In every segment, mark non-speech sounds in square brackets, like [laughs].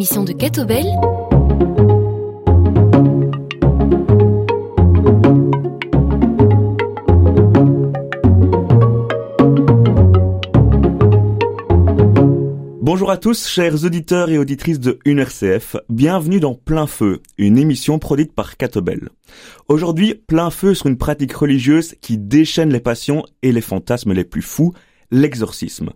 de Catobel. Bonjour à tous, chers auditeurs et auditrices de UNRCF. Bienvenue dans Plein Feu, une émission produite par Catobel. Aujourd'hui, Plein Feu sur une pratique religieuse qui déchaîne les passions et les fantasmes les plus fous, l'exorcisme.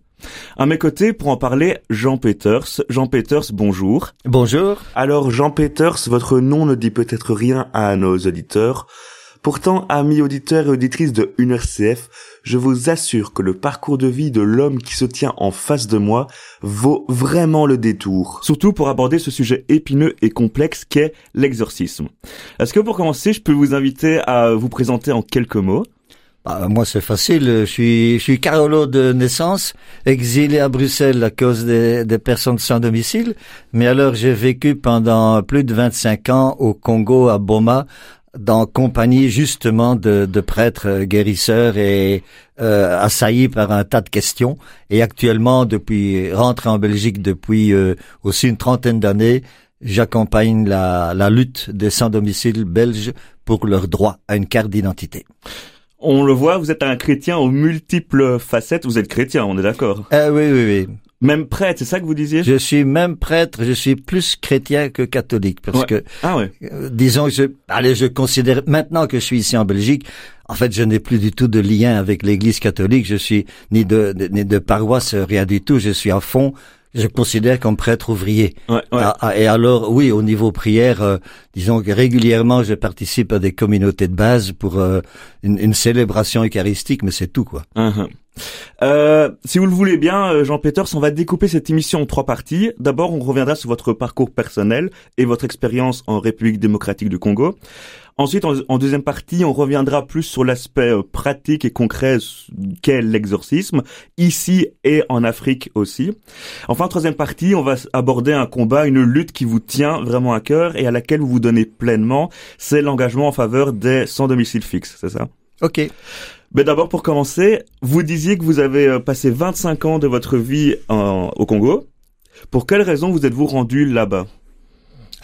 À mes côtés, pour en parler, Jean Peters. Jean Peters, bonjour. Bonjour. Alors, Jean Peters, votre nom ne dit peut-être rien à nos auditeurs. Pourtant, amis auditeurs et auditrices de UNRCF, je vous assure que le parcours de vie de l'homme qui se tient en face de moi vaut vraiment le détour. Surtout pour aborder ce sujet épineux et complexe qu'est l'exorcisme. Est-ce que pour commencer, je peux vous inviter à vous présenter en quelques mots? Bah, moi, c'est facile. Je suis, je suis Carolo de naissance, exilé à Bruxelles à cause des, des personnes sans domicile. Mais alors, j'ai vécu pendant plus de 25 ans au Congo, à Boma, dans compagnie justement de, de prêtres guérisseurs et euh, assaillis par un tas de questions. Et actuellement, depuis rentré en Belgique depuis euh, aussi une trentaine d'années, j'accompagne la, la lutte des sans-domicile belges pour leur droit à une carte d'identité. On le voit, vous êtes un chrétien aux multiples facettes. Vous êtes chrétien, on est d'accord euh, Oui, oui, oui. Même prêtre, c'est ça que vous disiez? Je suis même prêtre, je suis plus chrétien que catholique parce Ouais. que Ah ouais. euh, disons que je allez, je considère maintenant que je suis ici en Belgique, en fait, je n'ai plus du tout de lien avec l'église catholique, je suis ni de, de- ni de paroisse rien du tout, je suis à fond je considère comme prêtre ouvrier. Ouais, ouais. Ah, ah, et alors, oui, au niveau prière, euh, disons que régulièrement, je participe à des communautés de base pour euh, une, une célébration eucharistique, mais c'est tout, quoi. Mhm. Euh, si vous le voulez bien, euh, Jean Peters, on va découper cette émission en trois parties. D'abord, on reviendra sur votre parcours personnel et votre expérience en République démocratique du Congo. Ensuite, en, en deuxième partie, on reviendra plus sur l'aspect euh, pratique et concret qu'est l'exorcisme, ici et en Afrique aussi. Enfin, en troisième partie, on va aborder un combat, une lutte qui vous tient vraiment à cœur et à laquelle vous vous donnez pleinement. C'est l'engagement en faveur des sans domicile fixe, c'est ça? Ok. mais d'abord, pour commencer, vous disiez que vous avez euh, passé 25 ans de votre vie en- au Congo. Pour quelle raison vous êtes-vous rendu là-bas?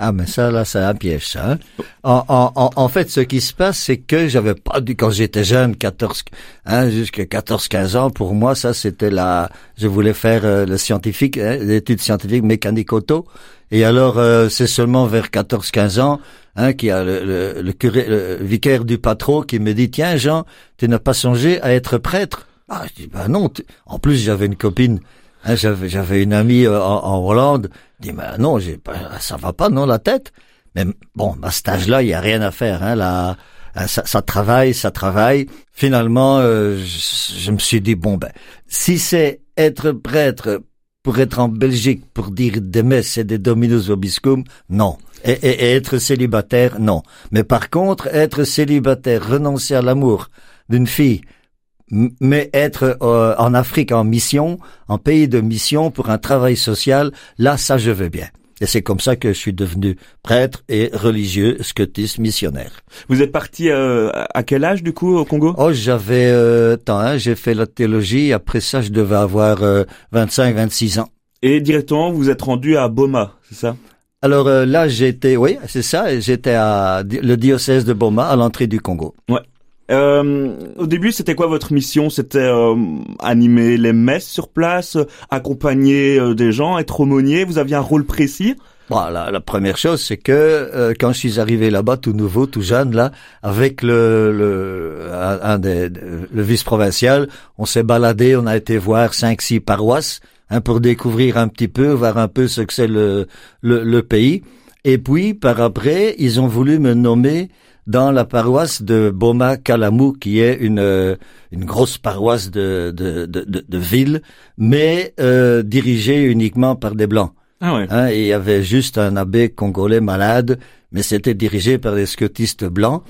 Ah, mais ça, là, c'est un piège, ça. hein. En, en, en, fait, ce qui se passe, c'est que j'avais pas dû, quand j'étais jeune, 14, hein, jusqu'à 14, 15 ans, pour moi, ça, c'était la, je voulais faire euh, le scientifique, hein, l'étude scientifique mécanique auto. Et alors, euh, c'est seulement vers 14, 15 ans, hein, qu'il y a le, le, le curé, le vicaire du patron qui me dit, tiens, Jean, tu n'as pas songé à être prêtre? Ah, je dis, bah non. En plus, j'avais une copine, hein, j'avais, j'avais une amie euh, en, en Hollande. Dis, bah non, j'ai pas, ça va pas, non, la tête. Mais bon, à cet âge-là, il y a rien à faire. Hein, là, hein, ça, ça travaille, ça travaille. Finalement, euh, je, je me suis dit bon ben, si c'est être prêtre pour être en Belgique pour dire des messes et des dominus vobiscum, non. Et, et- et être célibataire, non. Mais par contre, être célibataire, renoncer à l'amour d'une fille, mais être euh, en Afrique en mission, en pays de mission pour un travail social, là, ça je veux bien. Et c'est comme ça que je suis devenu prêtre et religieux, scotiste, missionnaire. Vous êtes parti euh, à quel âge du coup au Congo? Oh, j'avais euh, temps, hein, j'ai fait la théologie. Après ça, je devais avoir euh, 25, 26 ans. Et directement, vous êtes rendu à Boma, c'est ça? Alors euh, là, j'étais, oui, c'est ça. J'étais à le diocèse de Boma, à l'entrée du Congo. Euh, Au début, c'était quoi votre mission? C'était euh, animer les messes sur place, accompagner euh, des gens, être aumônier? Vous aviez un rôle précis? Bon, la, la première chose, c'est que euh, quand je suis arrivé là-bas, tout nouveau, tout jeune, là, avec le le, un des, le vice-provincial, on s'est baladé, on a été voir cinq, six paroisses hein, pour découvrir un petit peu, voir un peu ce que c'est le, le, le pays. Et puis, par après, ils ont voulu me nommer dans la paroisse de Boma Kalamou, qui est une euh, une grosse paroisse de de de, de, ville, mais euh, dirigée uniquement par des blancs. Ah ouais. Hein, il y avait juste un abbé congolais malade, mais c'était dirigé par des scotistes blancs.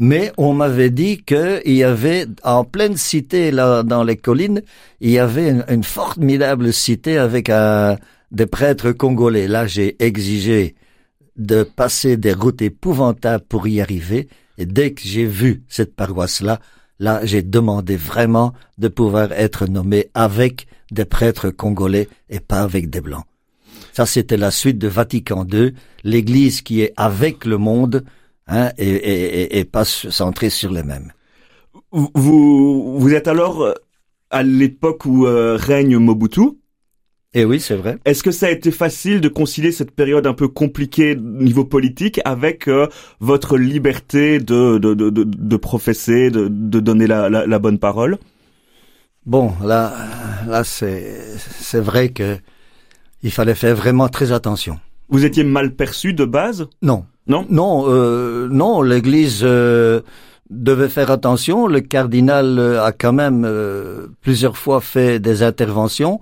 Mais on m'avait dit qu'il y avait, en pleine cité, là, dans les collines, il y avait une, une formidable cité avec un, des prêtres congolais. Là, j'ai exigé de passer des routes épouvantables pour y arriver. Et dès que j'ai vu cette paroisse-là, là, j'ai demandé vraiment de pouvoir être nommé avec des prêtres congolais et pas avec des blancs. Ça, c'était la suite de Vatican II, l'Église qui est avec le monde hein, et, et, et, pas centrée sur les mêmes. Vous, vous êtes alors euh, à l'époque où euh, règne Mobutu? Et eh oui, c'est vrai. Est-ce que ça a été facile de concilier cette période un peu compliquée niveau politique avec euh, votre liberté de, de, de, de, professer, de, de donner la, la, la bonne parole? Bon, là, là, c'est, c'est vrai que il fallait faire vraiment très attention. Vous étiez mal perçu de base? Non. Non? Non, euh, non, l'Église euh, devait faire attention. Le cardinal a quand même euh, plusieurs fois fait des interventions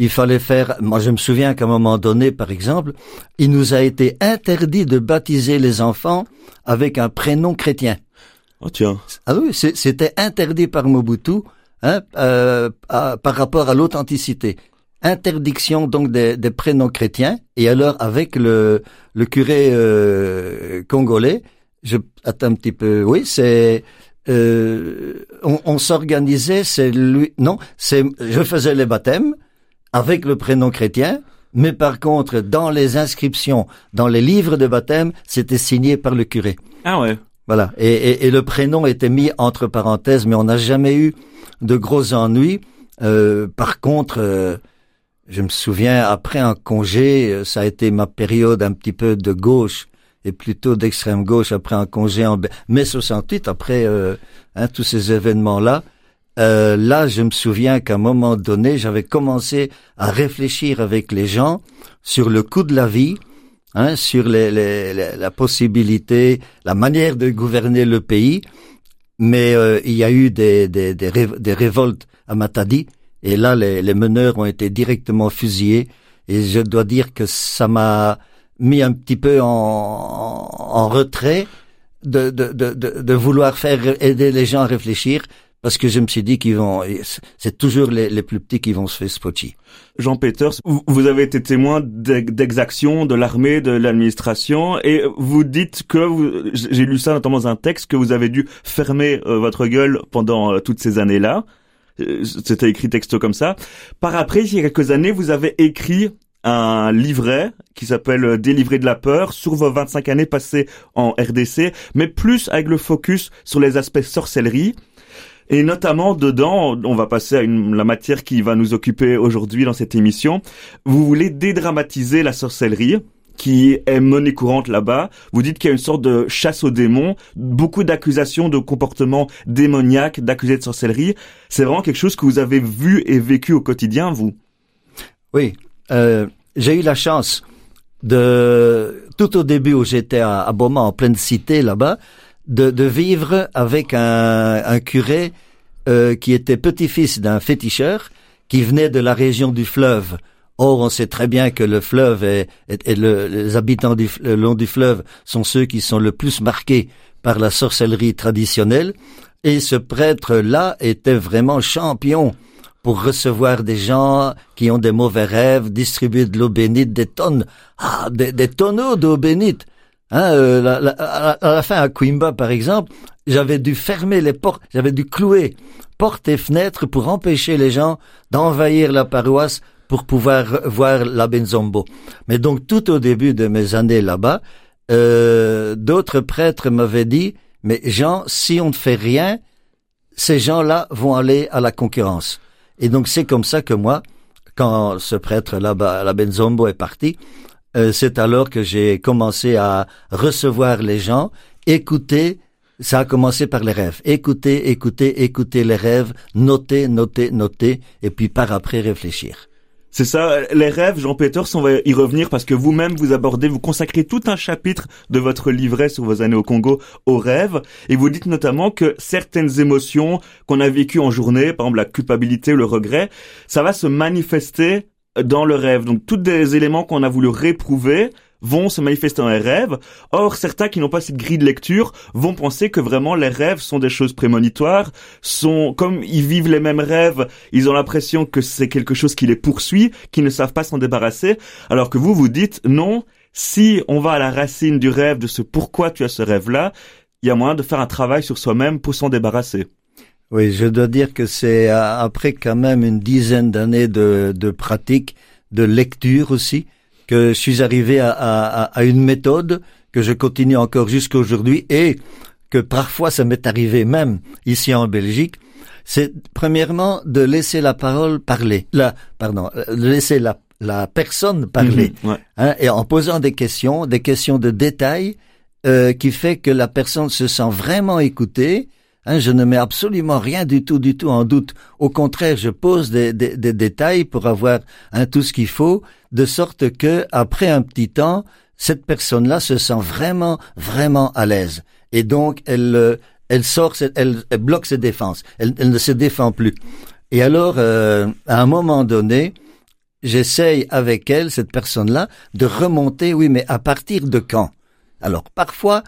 il fallait faire, moi je me souviens qu'à un moment donné, par exemple, il nous a été interdit de baptiser les enfants avec un prénom chrétien. Oh tiens. Ah oui, c'était interdit par Mobutu hein, euh, par rapport à l'authenticité. Interdiction donc des, prénoms chrétiens. Et alors avec le, le curé euh, congolais, je attends un petit peu. Oui, c'est euh, on, on s'organisait. C'est lui. Non, c'est je faisais les baptêmes avec le prénom chrétien, mais par contre, dans les inscriptions, dans les livres de baptême, c'était signé par le curé. Ah ouais. Voilà. Et, et, le prénom était mis entre parenthèses, mais on n'a jamais eu de gros ennuis. Euh, par contre, euh, je me souviens, après un congé, euh, ça a été ma période un petit peu de gauche et plutôt d'extrême gauche après un congé en mai 68, après hein, tous ces événements-là. Euh, là, je me souviens qu'à un moment donné, j'avais commencé à réfléchir avec les gens sur le coût de la vie, hein, sur les, les, la possibilité, la manière de gouverner le pays. Mais euh, il y a eu des, des, des, des, révoltes à Matadi, et là, les, les meneurs ont été directement fusillés. Et je dois dire que ça m'a mis un petit peu en, en, retrait de, de, de, de, vouloir faire aider les gens à réfléchir parce que je me suis dit qu'ils vont, c'est toujours les, plus petits qui vont se faire spotty. Jean Peters, vous avez été témoin d'exactions de l'armée, de l'administration, et vous dites que j'ai lu ça notamment dans un texte que vous avez dû fermer euh, votre gueule pendant euh, toutes ces années-là. Euh, c'était écrit texto comme ça. Par après, il y a quelques années, vous avez écrit un livret qui s'appelle Délivrer de la peur sur vos 25 années passées en RDC, mais plus avec le focus sur les aspects sorcellerie. Et notamment dedans, on va passer à une, la matière qui va nous occuper aujourd'hui dans cette émission. Vous voulez dédramatiser la sorcellerie qui est monnaie courante là-bas. Vous dites qu'il y a une sorte de chasse aux démons, beaucoup d'accusations de comportement démoniaque, d'accusés de sorcellerie. C'est vraiment quelque chose que vous avez vu et vécu au quotidien, vous? Oui, euh, j'ai eu la chance de tout au début où j'étais à, à Beaumont, en pleine cité là-bas, de, de vivre avec un, un curé euh, qui était petit-fils d'un féticheur qui venait de la région du fleuve. Or, on sait très bien que le fleuve et, le, les habitants du, le long du fleuve sont ceux qui sont le plus marqués par la sorcellerie traditionnelle. Et ce prêtre-là était vraiment champion pour recevoir des gens qui ont des mauvais rêves, distribuer de l'eau bénite, des tonnes, ah, des, des tonneaux d'eau bénite. Hein, euh, à la fin à Coimba, par exemple, j'avais dû fermer les portes, j'avais dû clouer portes et fenêtres pour empêcher les gens d'envahir la paroisse pour pouvoir voir la Benzombo. Mais donc tout au début de mes années là-bas, euh, d'autres prêtres m'avaient dit, mais Jean, si on ne fait rien, ces gens-là vont aller à la concurrence. Et donc c'est comme ça que moi, quand ce prêtre là-bas, la Benzombo est parti, euh, c'est alors que j'ai commencé à recevoir les gens, écouter. Ça a commencé par les rêves. Écouter, écouter, écouter les rêves, noter, noter, noter, et puis par après réfléchir. C'est ça, les rêves, Jean Peters, on va y revenir parce que vous-même vous abordez, vous consacrez tout un chapitre de votre livret sur vos années au Congo aux rêves, et vous dites notamment que certaines émotions qu'on a vécues en journée, par exemple la culpabilité le regret, ça va se manifester dans le rêve. Donc tous des éléments qu'on a voulu réprouver vont se manifester dans les rêves. Or, certains qui n'ont pas cette grille de lecture vont penser que vraiment les rêves sont des choses prémonitoires, sont comme ils vivent les mêmes rêves, ils ont l'impression que c'est quelque chose qui les poursuit, qu'ils ne savent pas s'en débarrasser, alors que vous vous dites non, si on va à la racine du rêve, de ce pourquoi tu as ce rêve-là, il y a moyen de faire un travail sur soi-même pour s'en débarrasser. Oui, je dois dire que c'est après quand même une dizaine d'années de, de pratique, de lecture aussi, que je suis arrivé à, à, à une méthode que je continue encore jusqu'à aujourd'hui et que parfois ça m'est arrivé même ici en Belgique, c'est premièrement de laisser la parole parler, la, pardon, de laisser la, la personne parler, Mhm, ouais. hein, et en posant des questions, des questions de détail, euh, qui fait que la personne se sent vraiment écoutée. Hein, je ne mets absolument rien du tout, du tout en doute. Au contraire, je pose des, des, des détails pour avoir hein, tout ce qu'il faut, de sorte que après un petit temps, cette personne-là se sent vraiment, vraiment à l'aise. Et donc, elle, euh, elle sort, elle bloque ses défenses. Elle, elle ne se défend plus. Et alors, euh, à un moment donné, j'essaye avec elle, cette personne-là, de remonter, oui, mais à partir de quand? Alors, parfois,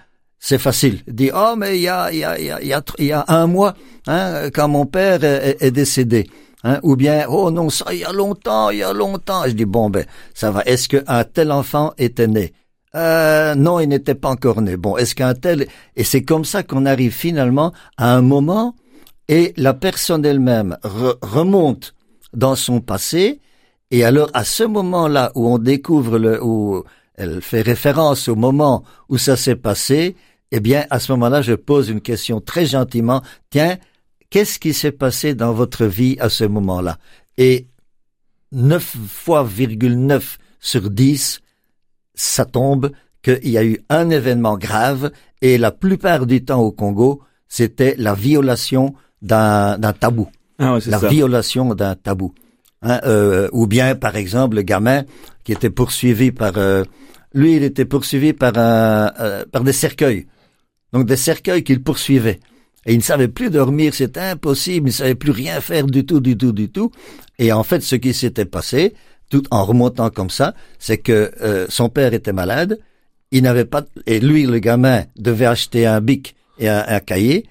c'est facile. Dit, oh, mais il y a, il y a, il y a, y a, un mois, hein, quand mon père est, décédé. Hein, ou bien, oh non, ça, il y a longtemps, il y a longtemps. Je dis, bon, ben, ça va. Est-ce qu'un tel enfant était né? Euh, non, il n'était pas encore né. Bon, est-ce qu'un tel... Et c'est comme ça qu'on arrive finalement à un moment et la personne elle-même re- remonte dans son passé et alors à ce moment-là où on découvre le... où elle fait référence au moment où ça s'est passé, eh bien, à ce moment-là, je pose une question très gentiment. Tiens, qu'est-ce qui s'est passé dans votre vie à ce moment-là? Et 9 fois, virgule 9 sur 10, ça tombe qu'il y a eu un événement grave et la plupart du temps au Congo, c'était la violation d'un tabou, Ah ouais, c'est la ça. violation d'un tabou. Hein, euh, ou bien, par exemple, le gamin qui était poursuivi par... euh, lui, il était poursuivi par, un, euh, par des cercueils. Donc des cercueils qu'il poursuivait. Et il ne savait plus dormir, c'était impossible, il ne savait plus rien faire du tout, du tout, du tout. Et en fait, ce qui s'était passé, tout en remontant comme ça, c'est que euh, son père était malade, il n'avait pas, et lui, le gamin, devait acheter un bic et un, un cahier,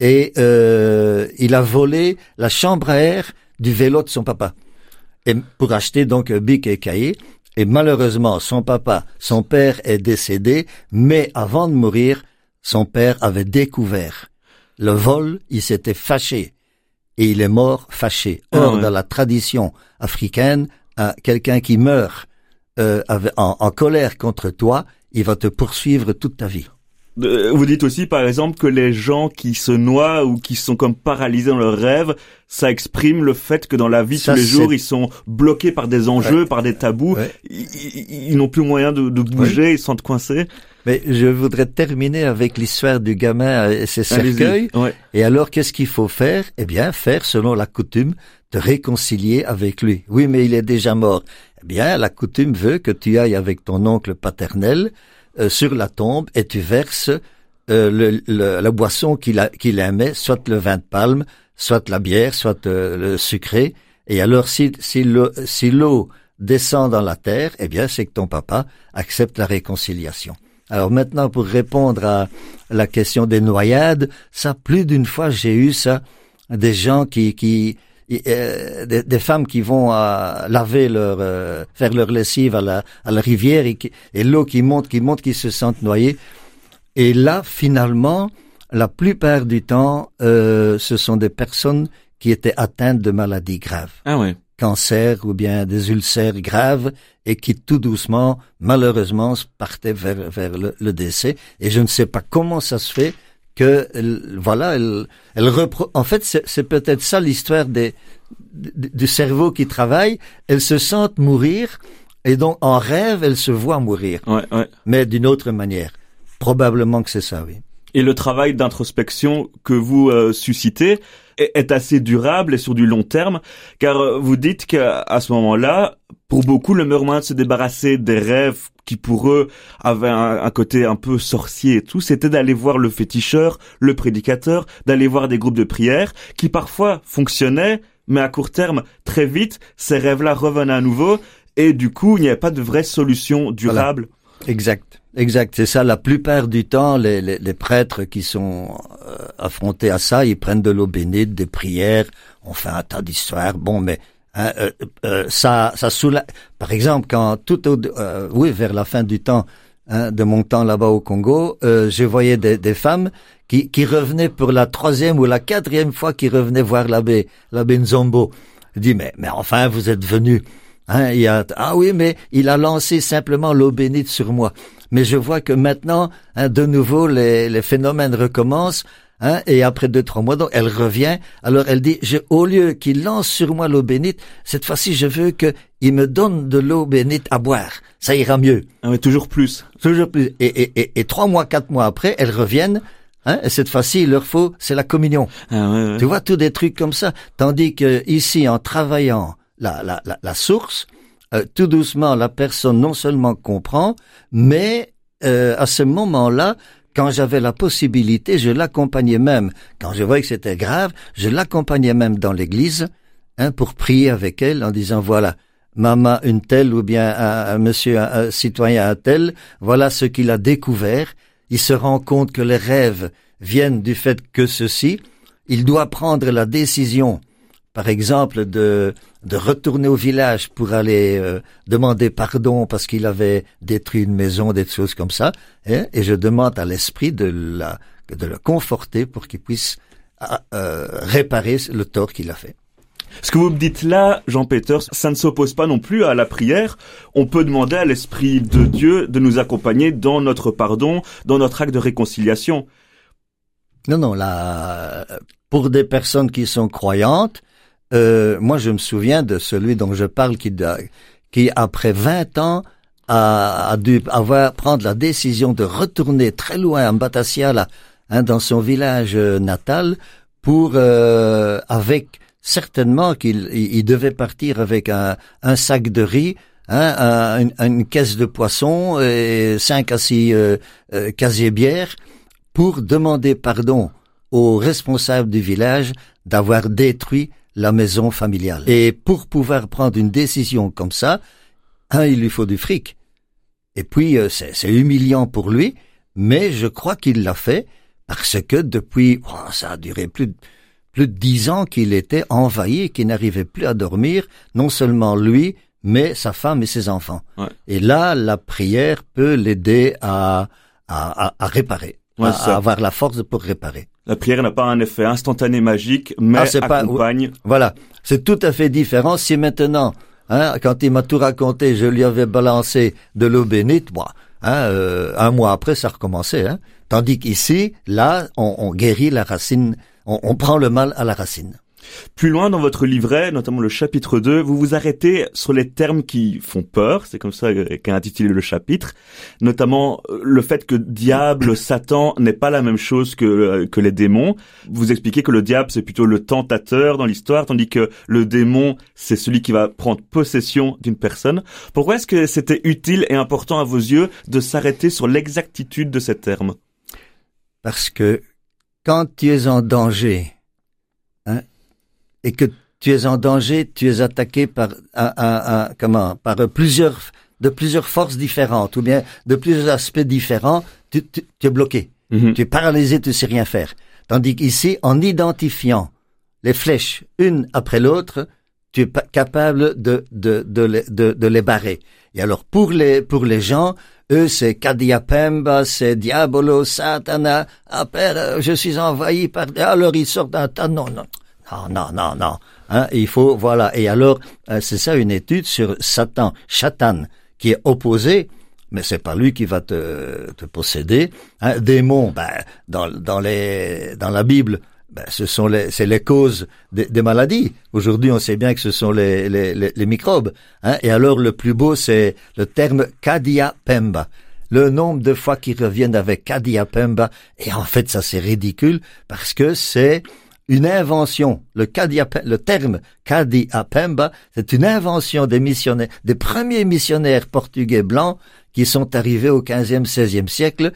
et euh, il a volé la chambre à air du vélo de son papa. Et pour acheter donc un bic et cahier, et malheureusement, son papa, son père est décédé, mais avant de mourir, son père avait découvert le vol, il s'était fâché et il est mort fâché. Ah Or, ouais. dans la tradition africaine, un- quelqu'un qui meurt euh, en, en colère contre toi, il va te poursuivre toute ta vie. Euh, Vous dites aussi, par exemple, que les gens qui se noient ou qui sont comme paralysés dans leurs rêves, ça exprime le fait que dans la vie Ça, tous les jours, ils sont bloqués par des enjeux, par des tabous. Ouais. Ils, ils- ils n'ont plus moyen de, de bouger, ils se sentent coincés. Mais je voudrais terminer avec l'histoire du gamin et ses cercueils. Ouais. Et alors, qu'est-ce qu'il faut faire? Eh bien, faire, selon la coutume, te réconcilier avec lui. Oui, mais il est déjà mort. Eh bien, la coutume veut que tu ailles avec ton oncle paternel euh, sur la tombe et tu verses euh, le, le- la boisson qu'il aimait, soit le vin de palme, soit la bière, soit euh, le sucré. Et alors, si, si l'eau si l'eau descend dans la terre, eh bien, c'est que ton papa accepte la réconciliation. Alors maintenant, pour répondre à la question des noyades, ça, plus d'une fois, j'ai eu ça, des gens qui, qui, euh, des, femmes qui vont euh, laver leur, euh, faire leur lessive à la, à la rivière et, et l'eau qui monte, qui monte, qui se sentent noyées. Et là, finalement, la plupart du temps, euh, ce sont des personnes qui étaient atteintes de maladies graves Ah ouais. Cancer ou bien des ulcères graves et qui tout doucement, malheureusement, partaient vers, vers le, le décès. Et je ne sais pas comment ça se fait que, elle- voilà, elle, elle repro- en fait, c'est peut-être ça l'histoire des, du du cerveau qui travaille. Elles se sentent mourir et donc en rêve, elles se voient mourir, Ouais, ouais. mais d'une autre manière. Probablement que c'est ça, oui. Et le travail d'introspection que vous euh, suscitez est, assez durable et sur du long terme, car euh, vous dites qu'à ce moment-là, pour beaucoup, le meilleur moyen de se débarrasser des rêves qui pour eux avaient un, un côté un peu sorcier et tout, c'était d'aller voir le féticheur, le prédicateur, d'aller voir des groupes de prière qui parfois fonctionnaient, mais à court terme, très vite, ces rêves-là revenaient à nouveau et du coup, il n'y avait pas de vraie solution durable. Exact, exact. C'est ça. La plupart du temps, les, les, les prêtres qui sont euh, affrontés à ça, ils prennent de l'eau bénite, des prières, on fait un tas d'histoires. Bon, mais hein, euh, euh, ça, ça soulage. Par exemple, quand tout au, euh, oui, vers la fin du temps hein, de mon temps là-bas au Congo, euh, je voyais des, des femmes qui, qui revenaient pour la troisième ou la quatrième fois, qui revenaient voir l'abbé, l'abbé Nzombo. Je dis mais, mais enfin, vous êtes venu Hein, il a, ah oui, mais il a lancé simplement l'eau bénite sur moi. Mais je vois que maintenant, hein, de nouveau, les, les phénomènes recommencent. Hein, et après deux, trois mois, donc, elle revient. Alors elle dit, je, au lieu qu'il lance sur moi l'eau bénite, cette fois-ci, je veux qu'il me donne de l'eau bénite à boire. Ça ira mieux. Ah, mais toujours plus. Toujours plus. Et, et, et, et trois mois, quatre mois après, elles reviennent. Hein, et cette fois-ci, il leur faut, c'est la communion. Ah, ouais, ouais. Tu vois, tous des trucs comme ça. Tandis que ici, en travaillant la, la, la, la source, euh, tout doucement, la personne non seulement comprend, mais euh, à ce moment-là, quand j'avais la possibilité, je l'accompagnais même. Quand je voyais que c'était grave, je l'accompagnais même dans l'église hein, pour prier avec elle en disant voilà, maman une telle ou bien un, monsieur un, un citoyen un tel, voilà ce qu'il a découvert. Il se rend compte que les rêves viennent du fait que ceci. Il doit prendre la décision, par exemple, de de retourner au village pour aller euh, demander pardon parce qu'il avait détruit une maison, des choses comme ça. Hein, et je demande à l'esprit de, la, de le conforter pour qu'il puisse euh, réparer le tort qu'il a fait. Ce que vous me dites là, Jean Peters, ça ne s'oppose pas non plus à la prière. On peut demander à l'Esprit de Dieu de nous accompagner dans notre pardon, dans notre acte de réconciliation. Non, non, là, pour des personnes qui sont croyantes, euh, moi, je me souviens de celui dont je parle qui, qui après 20 ans, a, a, dû avoir prendre la décision de retourner très loin en Batasia, hein, dans son village euh, natal, pour euh, avec certainement qu'il il devait partir avec un, un sac de riz, hein, un, une, une, caisse de poisson et cinq à six euh, euh, casiers bières pour demander pardon aux responsables du village d'avoir détruit la maison familiale. Et pour pouvoir prendre une décision comme ça, un, il lui faut du fric. Et puis, euh, c'est humiliant pour lui, mais je crois qu'il l'a fait parce que depuis, oh, ça a duré plus de, plus de dix ans qu'il était envahi, qu'il n'arrivait plus à dormir, non seulement lui, mais sa femme et ses enfants. Ouais. Et là, la prière peut l'aider à, à, à, à réparer, Ouais, à, ça. à avoir la force pour réparer. La prière n'a pas un effet instantané magique, mais Ah, c'est pas- accompagne. Voilà, c'est tout à fait différent. Si maintenant, hein, quand il m'a tout raconté, je lui avais balancé de l'eau bénite, moi, hein, euh, un mois après, ça recommençait. Hein. Tandis qu'ici, là, on, on guérit la racine, on, on prend le mal à la racine. Plus loin dans votre livret, notamment le chapitre 2, vous vous arrêtez sur les termes qui font peur, c'est comme ça qu'est intitulé le chapitre, notamment euh, le fait que diable, [coughs] Satan n'est pas la même chose que, euh, que les démons. Vous expliquez que le diable c'est plutôt le tentateur dans l'histoire, tandis que le démon c'est celui qui va prendre possession d'une personne. Pourquoi est-ce que c'était utile et important à vos yeux de s'arrêter sur l'exactitude de ces termes? Parce que quand tu es en danger, et que tu es en danger, tu es attaqué par un, un- un- comment, par plusieurs, de plusieurs forces différentes, ou bien de plusieurs aspects différents, tu, tu, tu es bloqué. Mhm. Tu es paralysé, tu sais rien faire. Tandis qu'ici, en identifiant les flèches une après l'autre, tu es pa- capable de, de, de, les, de, de les barrer. Et alors, pour les, pour les gens, eux, c'est Kadiapemba, c'est Diabolo, Satana, ah, père, je suis envahi par... Alors, ils sortent d'un tas, non, non, non, non, non, non. Hein, il faut, voilà. Et alors, euh, c'est ça une étude sur Satan, Chatan, qui est opposé, mais c'est pas lui qui va te, te posséder. Hein, démon, ben, dans, dans les, dans la Bible, ben, ce sont les, c'est les causes des, maladies. Aujourd'hui, on sait bien que ce sont les, les, les, microbes. Hein, et alors, le plus beau, c'est le terme Kadia Pemba. Le nombre de fois qu'ils reviennent avec Kadia Pemba. Et en fait, ça, c'est ridicule parce que c'est une invention. Le, Kadia, le terme c'est une invention des missionnaires, des premiers missionnaires portugais blancs qui sont arrivés au 15e, 16e siècle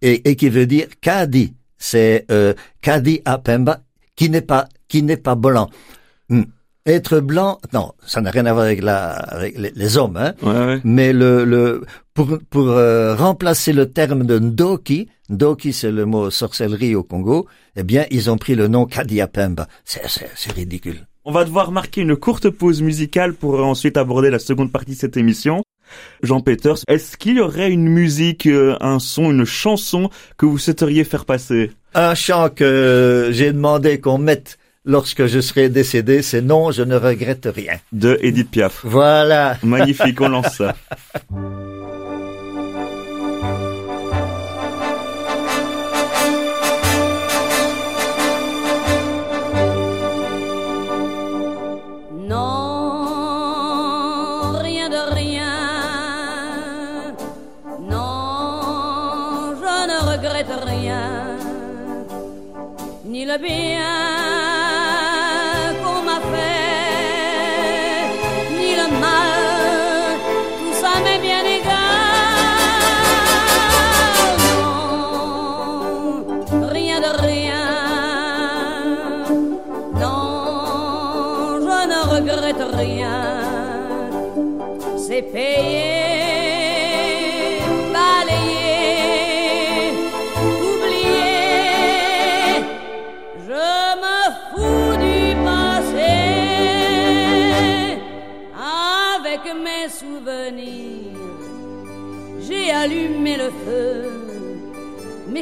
et, qui veut dire Kadi. C'est euh, Kadi Apemba qui n'est pas qui n'est pas blanc. Hmm. Être blanc, non, ça n'a rien à voir avec, la, avec les, les hommes, hein. Ouais, ouais. Mais le, le pour pour euh, remplacer le terme de Ndoki, Ndoki c'est le mot sorcellerie au Congo, eh bien ils ont pris le nom Kadiapemba. C'est c'est c'est ridicule. On va devoir marquer une courte pause musicale pour ensuite aborder la seconde partie de cette émission. Jean Peters, est-ce qu'il y aurait une musique, euh, un son, une chanson que vous souhaiteriez faire passer? Un chant que j'ai demandé qu'on mette lorsque je serai décédé, c'est non, je ne regrette rien. De Edith Piaf. Voilà. [laughs] Magnifique, on lance ça. Non, rien de rien. Non, je ne regrette rien. Ni le bien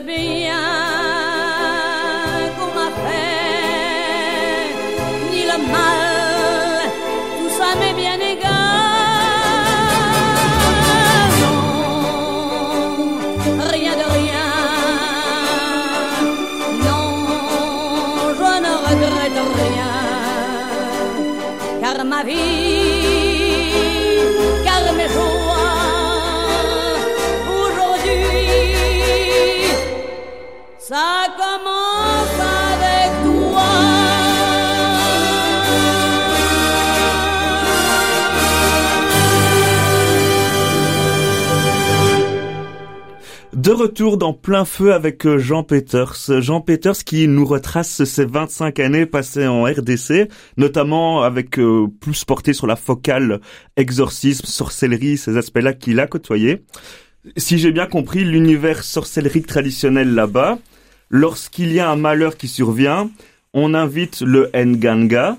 Ni retour dans plein feu avec euh, Jean Peters. Jean Peters qui nous retrace ses 25 années passées en RDC, notamment avec euh, plus porté sur la focale exorcisme, sorcellerie, ces aspects-là qu'il a côtoyés. Si j'ai bien compris, l'univers sorcellerie traditionnel là-bas, lorsqu'il y a un malheur qui survient, on invite le Nganga,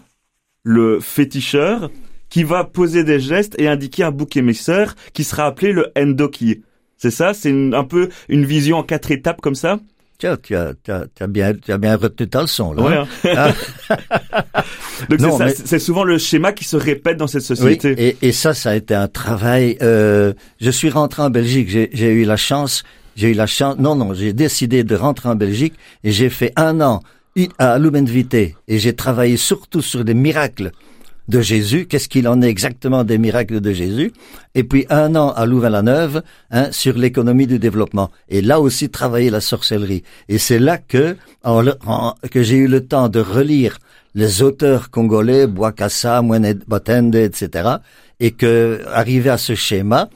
le féticheur, qui va poser des gestes et indiquer un bouc émisseur qui sera appelé le Ndoki. C'est ça C'est un peu une vision en quatre étapes comme ça? Tiens, tu as, tu as, tu as bien, tu as bien retenu ta leçon, là. Ouais. hein. [laughs] Donc Non, c'est ça, mais- c'est c'est souvent le schéma qui se répète dans cette Oui, société. et, et ça, ça a été un travail. Euh, je suis rentré en Belgique. J'ai j'ai eu la chance. J'ai eu la chance. Non, non, j'ai décidé de rentrer en Belgique et j'ai fait un an à Lumenvité et j'ai travaillé surtout sur des miracles de Jésus. Qu'est-ce qu'il en est exactement des miracles de Jésus? Et puis un an à Louvain-la-Neuve hein, sur l'économie du développement. Et là aussi travailler la sorcellerie. Et c'est là que en en- que j'ai eu le temps de relire les auteurs congolais, Boakassa, Mwene Botende, etc. Et que arrivé à ce schéma,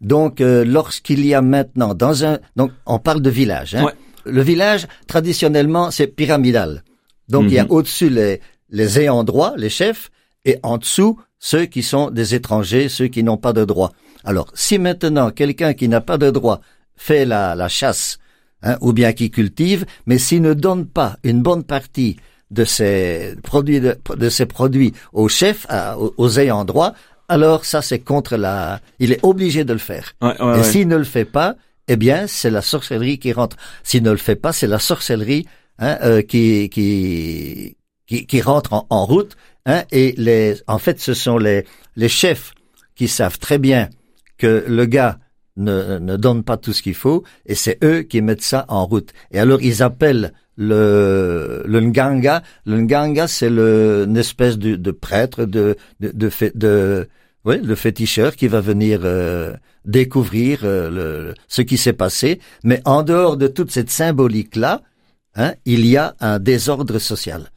donc euh, lorsqu'il y a maintenant dans un donc on parle de village. Hein, Ouais. Le village traditionnellement c'est pyramidal. Donc il y a Mhm. au-dessus les les ayants droit, les chefs, et en dessous ceux qui sont des étrangers, ceux qui n'ont pas de droit. Alors si maintenant quelqu'un qui n'a pas de droit fait la, la chasse, hein, ou bien qui cultive, mais s'il ne donne pas une bonne partie de ses produits de, de ses produits aux chefs, à- aux, ayants droit, alors ça c'est contre la. Il est obligé de le faire. Ouais, ouais, Et ouais. s'il ne le fait pas, eh bien c'est la sorcellerie qui rentre. S'il ne le fait pas, c'est la sorcellerie hein, euh, qui, qui qui qui rentre en, en route. Hein, et les, en fait, ce sont les les chefs qui savent très bien que le gars ne, ne donne pas tout ce qu'il faut, et c'est eux qui mettent ça en route. Et alors ils appellent le le nganga. Le nganga, c'est le une espèce de, de prêtre de de de, de oui, le féticheur qui va venir euh, découvrir euh, le, ce qui s'est passé. Mais en dehors de toute cette symbolique là, hein, il y a un désordre social.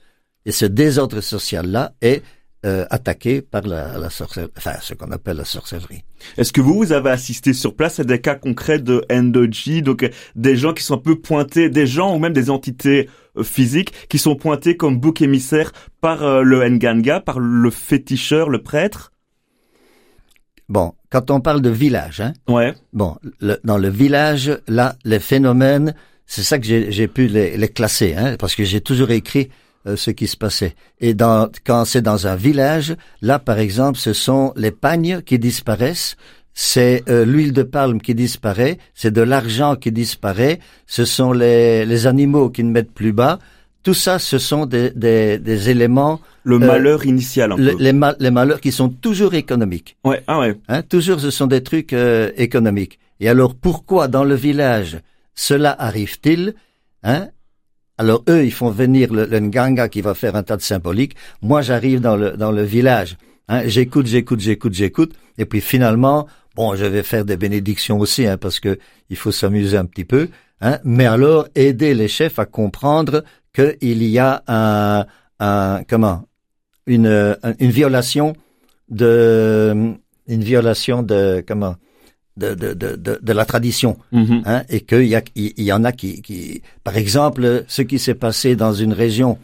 Et ce désordre social là est euh, attaqué par la, la sorcellerie, enfin ce qu'on appelle la sorcellerie. Est-ce que vous, vous avez assisté sur place à des cas concrets de endoji, donc euh, des gens qui sont un peu pointés, des gens ou même des entités euh, physiques qui sont pointés comme bouc émissaire par euh, le Nganga, par le féticheur, le prêtre? Bon, quand on parle de village, hein, Ouais. bon, le- dans le village, là, les phénomènes, c'est ça que j'ai j'ai pu les, les classer, hein, parce que j'ai toujours écrit euh, ce qui se passait. Et dans, quand c'est dans un village, là, par exemple, ce sont les pagnes qui disparaissent, c'est euh, l'huile de palme qui disparaît, c'est de l'argent qui disparaît, ce sont les, les animaux qui ne mettent plus bas. Tout ça, ce sont des, des, des éléments, Le malheur initial, un le- peu. les, ma- les malheurs qui sont toujours économiques. Ouais. Ah ouais. Hein, toujours, ce sont des trucs euh, économiques. Et alors, pourquoi dans le village cela arrive-t-il? Hein Alors, eux, ils font venir le, Nganga qui va faire un tas de symboliques. Moi, j'arrive dans le, dans le village. Hein, j'écoute, j'écoute, j'écoute, j'écoute. Et puis finalement, bon, je vais faire des bénédictions aussi, hein, parce que il faut s'amuser un petit peu. Hein, mais alors, aider les chefs à comprendre qu'il y a un, un comment? Une, une violation de une violation de comment? De de de de, de la tradition Mhm. hein, et qu'il y a il il y en a qui qui par exemple ce qui s'est passé dans une région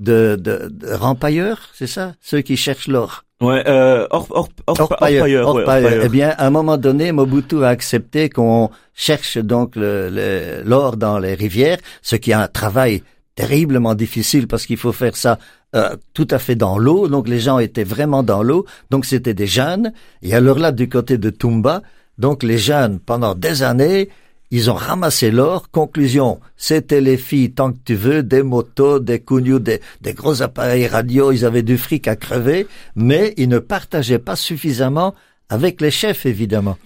de de, de rempailleurs c'est ça? Ceux qui cherchent l'or Ouais. Euh, or, or, or, orpailleurs, ouais. Eh bien, à un moment donné, Mobutu a accepté qu'on cherche donc le- le- l'or dans les rivières, ce qui est un travail terriblement difficile parce qu'il faut faire ça euh, tout à fait dans l'eau. Donc les gens étaient vraiment dans l'eau. Donc c'était des jeunes. Et alors là, du côté de Tumba, donc les jeunes, pendant des années, ils ont ramassé l'or. Conclusion, c'était les filles tant que tu veux, des motos, des cougnous, des, des gros appareils radio. Ils avaient du fric à crever, mais ils ne partageaient pas suffisamment avec les chefs, évidemment.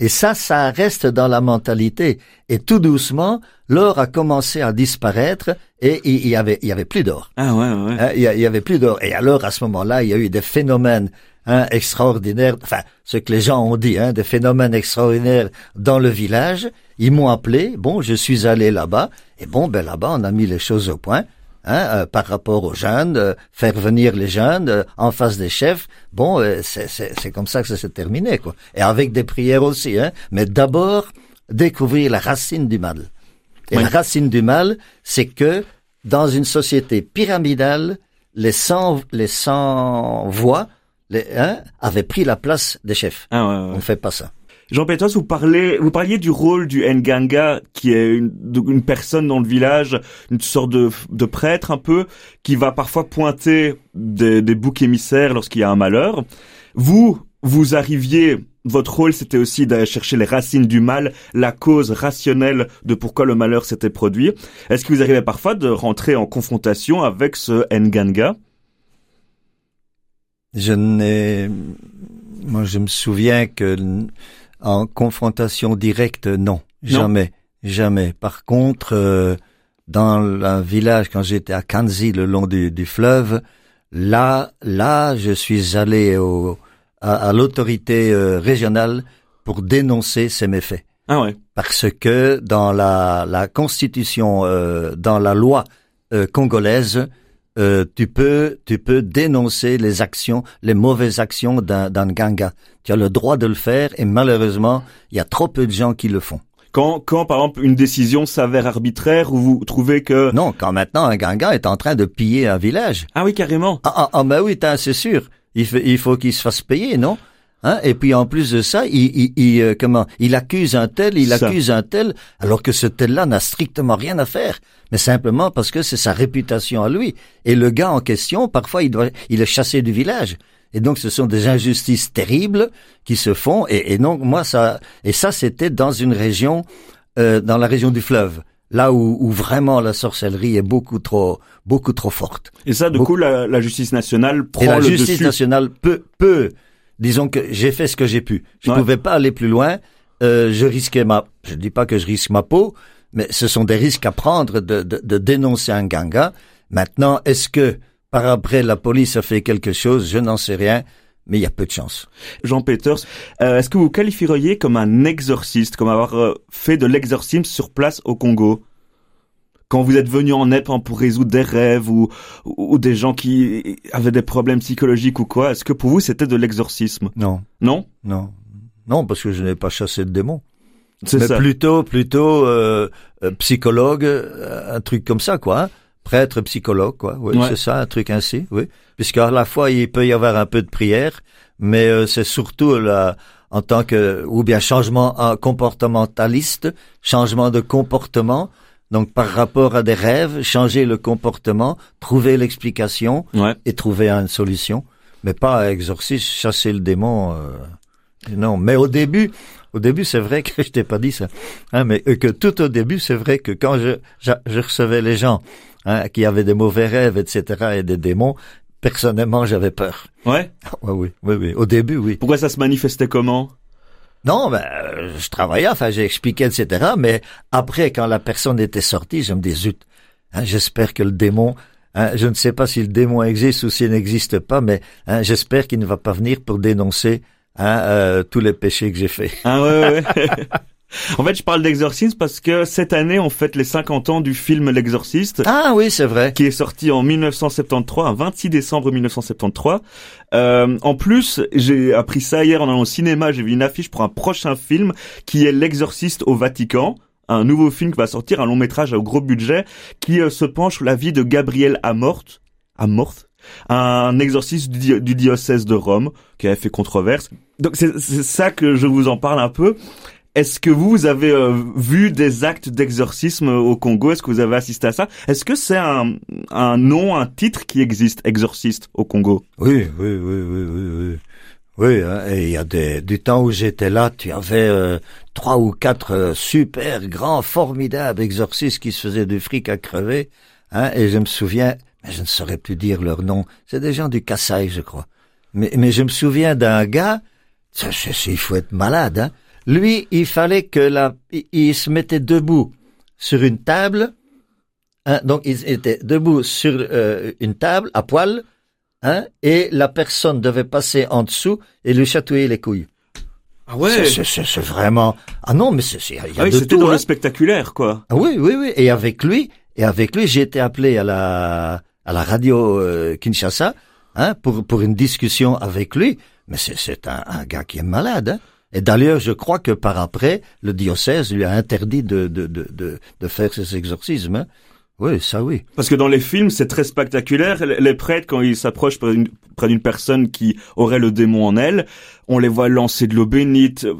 Et ça, ça reste dans la mentalité. Et tout doucement, l'or a commencé à disparaître et il y avait, il y avait plus d'or. Ah ouais, ouais. Hein, il y avait plus d'or. Et alors, à ce moment-là, il y a eu des phénomènes hein, extraordinaires, enfin, ce que les gens ont dit, hein, des phénomènes extraordinaires dans le village. Ils m'ont appelé, bon, je suis allé là-bas, et bon, ben là-bas, on a mis les choses au point. Hein, euh, par rapport aux jeunes, euh, faire venir les jeunes euh, en face des chefs, bon, c'est c'est- c'est comme ça que ça s'est terminé, quoi. Et avec des prières aussi, hein. Mais d'abord, découvrir la racine du mal. Et Oui. la racine du mal, c'est que dans une société pyramidale, les 100, les 100 voix les, hein, avaient pris la place des chefs. Ah ouais, On ouais. fait pas ça. Jean Petros, vous parlez, vous parliez du rôle du Nganga, qui est une, personne dans le village, une sorte de, de prêtre un peu, qui va parfois pointer des, des boucs émissaires lorsqu'il y a un malheur. Vous, vous arriviez, votre rôle c'était aussi d'aller chercher les racines du mal, la cause rationnelle de pourquoi le malheur s'était produit. Est-ce que vous arrivez parfois de rentrer en confrontation avec ce Nganga? Je n'ai, moi, je me souviens que en confrontation directe, non, jamais, jamais. Par contre, euh, dans un village, quand j'étais à Kanzi, le long du, du fleuve, là, là, je suis allé au, à, à l'autorité euh, régionale pour dénoncer ces méfaits. Ah ouais. parce que dans la, la constitution, euh, dans la loi congolaise, euh, tu peux tu peux dénoncer les actions, les mauvaises actions d'un d'un ganga. Tu as le droit de le faire et malheureusement, il y a trop peu de gens qui le font. Quand, quand par exemple une décision s'avère arbitraire ou vous trouvez que... Non, quand maintenant un ganga est en train de piller un village. Ah oui, carrément. Ah, ah, ah ben oui, c'est sûr. Il, fait, il faut qu'il se fasse payer, non? Hein? Et puis en plus de ça, il, il, il, euh, comment Il accuse un tel, il Ça. accuse un tel, alors que ce tel-là n'a strictement rien à faire, mais simplement parce que c'est sa réputation à lui. Et le gars en question, parfois, il doit, il est chassé du village. Et donc, ce sont des injustices terribles qui se font. Et, et donc, moi, ça, et ça, c'était dans une région, euh, dans la région du fleuve, là où, où vraiment la sorcellerie est beaucoup trop, beaucoup trop forte. Et ça, du Beaucoup- coup, la, la justice nationale prend Et la le justice dessus. nationale peut, peut, disons que j'ai fait ce que j'ai pu. Je Ouais. pouvais pas aller plus loin. Euh, je risquais ma, je dis pas que je risque ma peau, mais ce sont des risques à prendre de, de, de dénoncer un ganga. Maintenant, est-ce que par après la police a fait quelque chose? Je n'en sais rien, mais il y a peu de chance. Jean Peters, euh, est-ce que vous qualifieriez comme un exorciste, comme avoir euh, fait de l'exorcisme sur place au Congo? Quand vous êtes venu en par exemple, pour résoudre des rêves ou, ou des gens qui avaient des problèmes psychologiques ou quoi, est-ce que pour vous c'était de l'exorcisme? Non, Non? Non, non, parce que je n'ai pas chassé de démons. C'est mais ça. plutôt, plutôt euh, euh, psychologue, euh, un truc comme ça, quoi. hein. prêtre, psychologue, quoi. Oui, Ouais. c'est ça, un truc ainsi, oui. Puisqu'à la fois, il peut y avoir un peu de prière, mais euh, c'est surtout la, en tant que, ou bien changement comportementaliste, changement de comportement, donc par rapport à des rêves, changer le comportement, trouver l'explication Ouais. et trouver une solution, mais pas exorcisme, chasser le démon. euh, non, mais au début, au début, c'est vrai que [laughs] je t'ai pas dit ça, hein, mais euh, que tout au début, c'est vrai que quand je, je, je recevais les gens hein, qui avaient des mauvais rêves, etc., et des démons, personnellement, j'avais peur. Ouais. [laughs] Oui, oui, oui, oui. Au début, oui. Pourquoi ça se manifestait comment? Non, ben, je travaillais, enfin, j'ai expliqué, etc. Mais après, quand la personne était sortie, je me dis, zut, hein, j'espère que le démon, hein, je ne sais pas si le démon existe ou s'il n'existe pas, mais hein, j'espère qu'il ne va pas venir pour dénoncer hein, euh, tous les péchés que j'ai faits. Ah ouais, ouais. [laughs] en fait, je parle d'exorcisme parce que cette année, on fête les 50 ans du film L'Exorciste. Ah oui, c'est vrai. qui est sorti en 1973, un 26 décembre 1973. Euh, en plus, j'ai appris ça hier en allant au cinéma, j'ai vu une affiche pour un prochain film qui est L'Exorciste au Vatican. Un nouveau film qui va sortir, un long métrage au gros budget, qui euh, se penche sur la vie de Gabriel Amorth, Amorth, un exorciste du, di- du diocèse de Rome, qui avait fait controverse. Donc c'est ça que je vous en parle un peu. Est-ce que vous, avez euh, vu des actes d'exorcisme au Congo? Est-ce que vous avez assisté à ça? Est-ce que c'est un, un nom, un titre qui existe, exorciste, au Congo? Oui, oui, oui, oui, oui, oui. Oui, hein, il y a des, du temps où j'étais là, tu avais euh, trois ou quatre euh, super grands, formidables exorcistes qui se faisaient du fric à crever. Hein, et je me souviens, mais je ne saurais plus dire leur nom, c'est des gens du Kassai, je crois. Mais, mais je me souviens d'un gars, ça, il faut être malade. Hein. Lui, il fallait que la, il, se mettait debout sur une table. Hein, donc, il était debout sur euh, une table à poil. Hein, et la personne devait passer en dessous et lui chatouiller les couilles. Ah C'est- c'est- C'est c'est vraiment... Ah non, mais c'est c'est- il y a Ah oui, c'était dans hein. le spectaculaire, quoi. Ah oui, oui, oui. Et avec lui, et avec lui, j'ai été appelé à la à la radio euh, Kinshasa hein, pour pour une discussion avec lui. Mais c'est c'est un, un gars qui est malade. Hein. Et d'ailleurs, je crois que par après, le diocèse lui a interdit de de de de, de faire ses exorcismes. Hein. Oui, ça oui. Parce que dans les films, c'est très spectaculaire. Les prêtres, quand ils s'approchent près d'une- personne qui aurait le démon en elle, on les voit lancer de l'eau bénite, euh,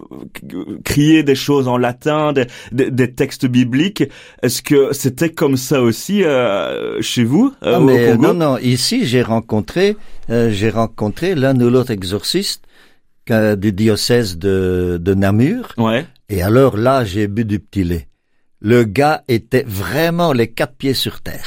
crier des choses en latin, des, des- des textes bibliques. Est-ce que c'était comme ça aussi euh, chez vous, euh, Ah, au Congo? non, non. Ici, j'ai rencontré, euh, j'ai rencontré l'un ou l'autre exorciste du diocèse de, de Namur. Ouais. Et alors là, j'ai bu du petit lait. Le gars était vraiment les quatre pieds sur terre.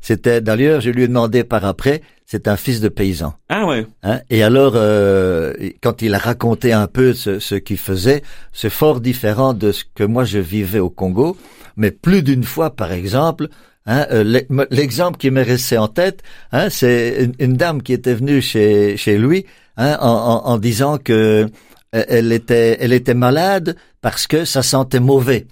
C'était d'ailleurs, je lui ai demandé par après, c'est un fils de paysan. Ah ouais. Hein? Et alors, euh, quand il a raconté un peu ce, ce qu'il faisait, c'est fort différent de ce que moi je vivais au Congo. Mais plus d'une fois, par exemple, hein, euh, l'exemple qui m'est resté en tête, hein, c'est une, une dame qui était venue chez, chez lui hein, en, en- en disant que euh, elle était, elle était malade parce que ça sentait mauvais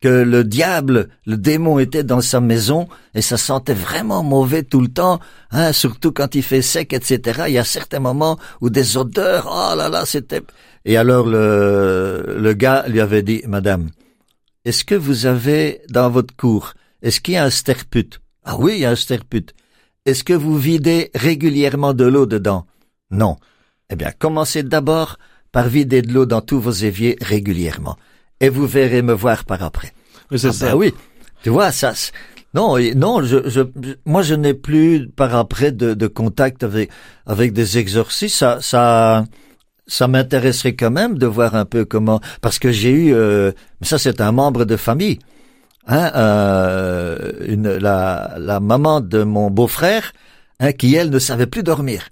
que le diable, le démon était dans sa maison et ça sentait vraiment mauvais tout le temps, hein, surtout quand il fait sec, etc. Il y a certains moments où des odeurs, oh là là, c'était... Et alors le, le gars lui avait dit, Madame, est-ce que vous avez dans votre cour, est-ce qu'il y a un sterput Ah oui, il y a un sterput. Est-ce que vous videz régulièrement de l'eau dedans? Non. Eh bien, commencez d'abord par vider de l'eau dans tous vos éviers régulièrement. Et vous verrez me voir par après. Mais c'est Ah ça. ben oui, tu vois ça. Non, non, je, je- moi je n'ai plus par après de, de contact avec avec des exorcistes. Ça, ça, ça m'intéresserait quand même de voir un peu comment, parce que j'ai eu, euh, ça c'est un membre de famille, hein, euh, une, la, la maman de mon beau-frère, hein, qui elle ne savait plus dormir.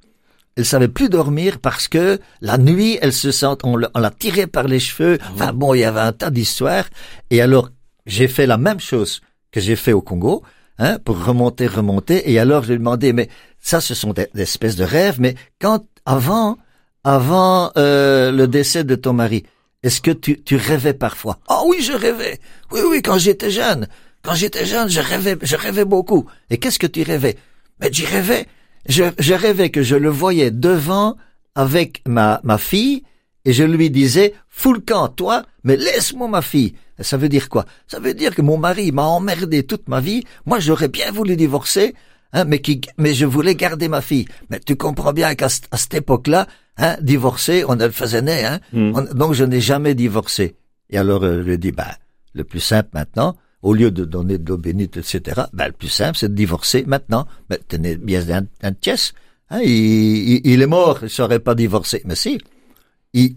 Elle savait plus dormir parce que la nuit, elle se sent, on, l'a- on l'a tirée par les cheveux. Enfin bon, il y avait un tas d'histoires. Et alors, j'ai fait la même chose que j'ai fait au Congo, hein, pour remonter, remonter. Et alors, je lui ai demandé, mais ça, ce sont des, des espèces de rêves. Mais quand, avant, avant euh, le décès de ton mari, est-ce que tu, tu rêvais parfois? Ah oui, je rêvais. Oui, oui, quand j'étais jeune. Quand j'étais jeune, je rêvais, je rêvais beaucoup. Et qu'est-ce que tu rêvais? Mais j'y rêvais. Je, je rêvais que je le voyais devant avec ma, ma fille et je lui disais, fous le camp, toi, mais laisse-moi ma fille. Ça veut dire quoi? Ça veut dire que mon mari m'a emmerdé toute ma vie. Moi, j'aurais bien voulu divorcer, hein, mais, qui, mais je voulais garder ma fille. Mais tu comprends bien qu'à cette époque-là, hein, divorcer, on le faisait né, hein. Hmm. donc je n'ai jamais divorcé. Et alors, euh, je lui dit, ben, le plus simple maintenant, au lieu de donner de l'eau bénite, etc., ben, le plus simple, c'est de divorcer maintenant. Ben, tenez bien un, pièce. Hein, il, il, est mort, il serait pas divorcé. Mais si,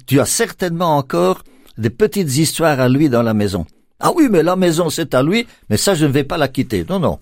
tu as certainement encore des petites histoires à lui dans la maison. Ah oui, mais la maison, c'est à lui, mais ça, je ne vais pas la quitter. Non, non.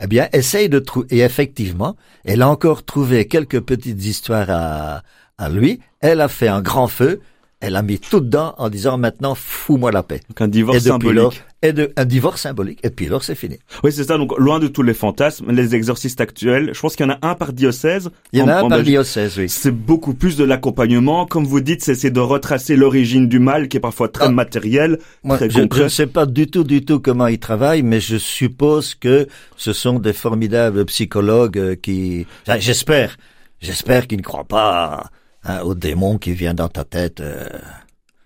Eh bien, essaye de trouver. Et effectivement, elle a encore trouvé quelques petites histoires à, à lui. Elle a fait un grand feu elle a mis tout dedans en disant maintenant fous-moi la paix. Donc un divorce symbolique. Lors, et de, un divorce symbolique. Et puis alors c'est fini. Oui, c'est ça. Donc loin de tous les fantasmes, les exorcistes actuels, je pense qu'il y en a un par diocèse. Il y en, a un par diocèse, oui. C'est beaucoup plus de l'accompagnement. Comme vous dites, c'est de retracer l'origine du mal qui est parfois très ah, matériel, moi, très je, concret. Je ne sais pas du tout, du tout comment ils travaillent, mais je suppose que ce sont des formidables psychologues euh, qui... J'espère. J'espère qu'ils ne croient pas hein, au démon qui vient dans ta tête. Euh...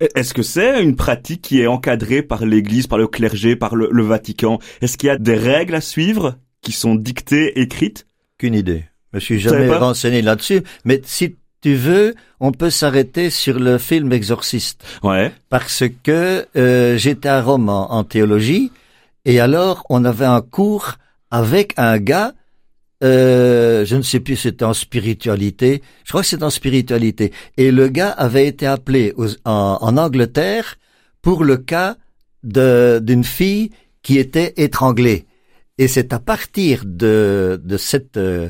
Est-ce que c'est une pratique qui est encadrée par l'Église, par le clergé, par le, le Vatican? Est-ce qu'il y a des règles à suivre qui sont dictées, écrites? Qu'une idée. Je me suis jamais renseigné là-dessus. Mais si tu veux, on peut s'arrêter sur le film Exorciste. Ouais. Parce que euh, j'étais à Rome en, en théologie et alors on avait un cours avec un gars euh, je ne sais plus, c'était en spiritualité. Je crois que c'est en spiritualité. Et le gars avait été appelé aux, en, en, Angleterre pour le cas d'une fille qui était étranglée. Et c'est à partir de, de cette euh,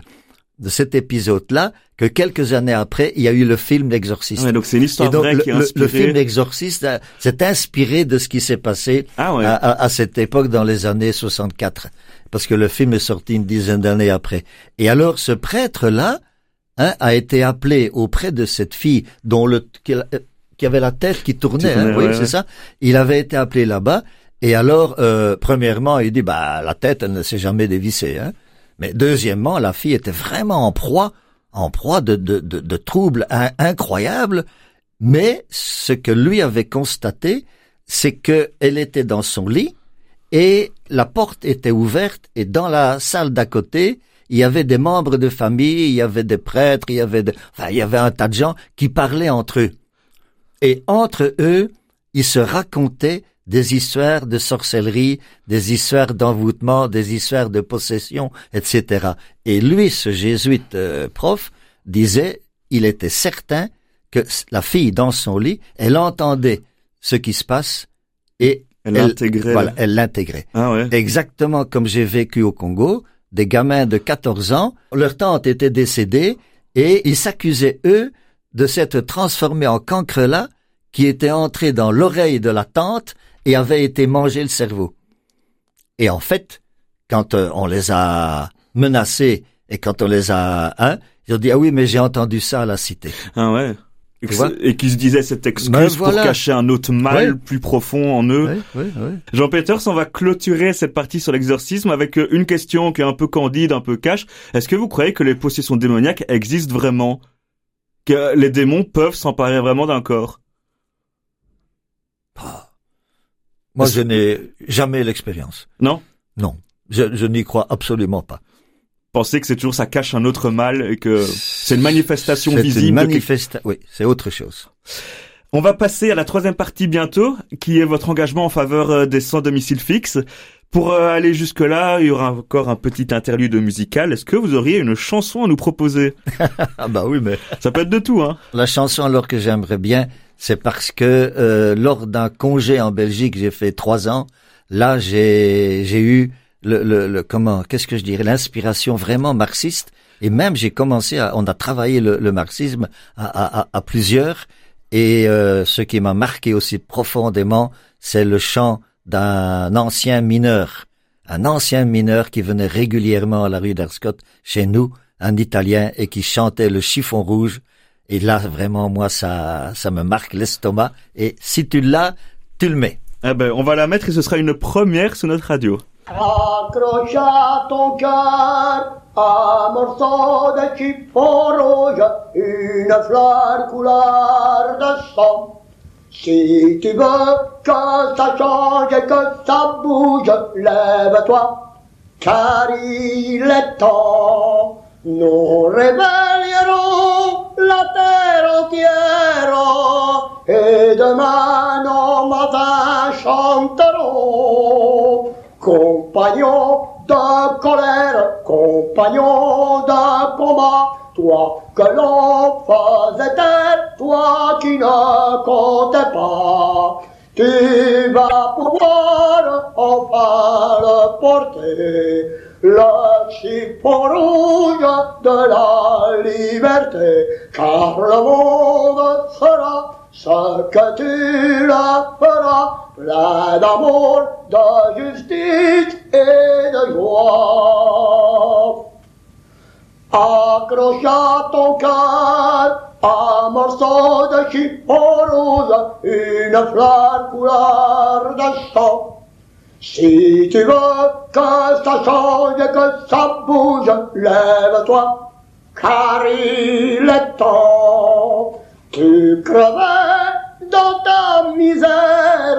de cet épisode-là que quelques années après, il y a eu le film L'Exorciste. Ouais, donc c'est une histoire vraie le, qui a inspiré... le, film L'Exorciste s'est inspiré de ce qui s'est passé ah ouais. à, à, à, cette époque dans les années 64 parce que le film est sorti une dizaine d'années après. Et alors ce prêtre-là hein, a été appelé auprès de cette fille dont le qui avait la tête qui tournait, hein, oui, c'est ouais. ça. Il avait été appelé là-bas. Et alors, euh, premièrement, il dit, bah, la tête, elle ne s'est jamais dévissée. Hein. Mais deuxièmement, la fille était vraiment en proie, en proie de, de, de, de troubles in incroyables. Mais ce que lui avait constaté, c'est que elle était dans son lit et la porte était ouverte et dans la salle d'à côté, il y avait des membres de famille, il y avait des prêtres, il y avait de, enfin, il y avait un tas de gens qui parlaient entre eux. Et entre eux, ils se racontaient des histoires de sorcellerie, des histoires d'envoûtement, des histoires de possession, etc. Et lui, ce jésuite euh, prof, disait, il était certain que la fille dans son lit, elle entendait ce qui se passe et elle l'intégrait. Voilà, elle l'intégrait. Ah ouais. Exactement comme j'ai vécu au Congo, des gamins de 14 ans, leur tante était décédée et ils s'accusaient, eux, de s'être transformés en cancre-là qui était entré dans l'oreille de la tante et avait été mangé le cerveau. Et en fait, quand euh, on les a menacés et quand on les a... Hein, ils ont dit, ah oui, mais j'ai entendu ça à la cité. Ah ouais. Et, qui se disait cette excuse Ben voilà. pour cacher un autre mal Ouais. plus profond en eux. Jean Peters, on va clôturer cette partie sur l'exorcisme avec euh, une question qui est un peu candide, un peu cash. Est-ce que vous croyez que les possessions démoniaques existent vraiment? Que les démons peuvent s'emparer vraiment d'un corps? Moi, Est-ce- je n'ai jamais l'expérience. Non? Non, je, je n'y crois absolument pas. Pensez que c'est toujours ça cache un autre mal et que c'est une manifestation C'est visible. Une manifesta- Oui, c'est autre chose. On va passer à la troisième partie bientôt, qui est votre engagement en faveur euh, des sans domicile fixe. Pour euh, aller jusque-là, il y aura encore un petit interlude musical. Est-ce que vous auriez une chanson à nous proposer? [laughs] Ah bah oui, mais Ça peut être de tout, hein la chanson alors que j'aimerais bien, c'est parce que euh, lors d'un congé en Belgique, j'ai fait trois ans. Là, j'ai j'ai eu le, le, le comment qu'est-ce que je dirais l'inspiration vraiment marxiste. Et même j'ai commencé à on a travaillé le, le marxisme à, à, à, plusieurs. Et euh, ce qui m'a marqué aussi profondément, c'est le chant d'un ancien mineur, un ancien mineur qui venait régulièrement à la rue d'Arscott chez nous, un Italien, et qui chantait le chiffon rouge. Et là, vraiment, moi, ça, ça me marque l'estomac. Et si tu l'as, tu le mets. Ah ben, on va la mettre et ce sera une première sur notre radio. Accroche à ton cœur un morceau de chiffon rouge, une fleur couleur de sang. Si tu veux que ça change et que ça bouge, lève-toi, car il est temps. Nous réveillerons la terre entière et demain nos matins chanteront. Compagnons de colère, compagnons de combat, toi que l'on faisait taire, toi qui ne comptais pas. Tu vas pouvoir enfin le porter, le chiffon rouge de la liberté, car le monde sera Ce que tu la feras, plein d'amour, de justice et de joie. Accroche à ton cœur un morceau de chiffon rose, une fleur couleur de sang. Si tu veux que ça change et que ça bouge, lève-toi, car il est temps. Tu crevais dans ta misère,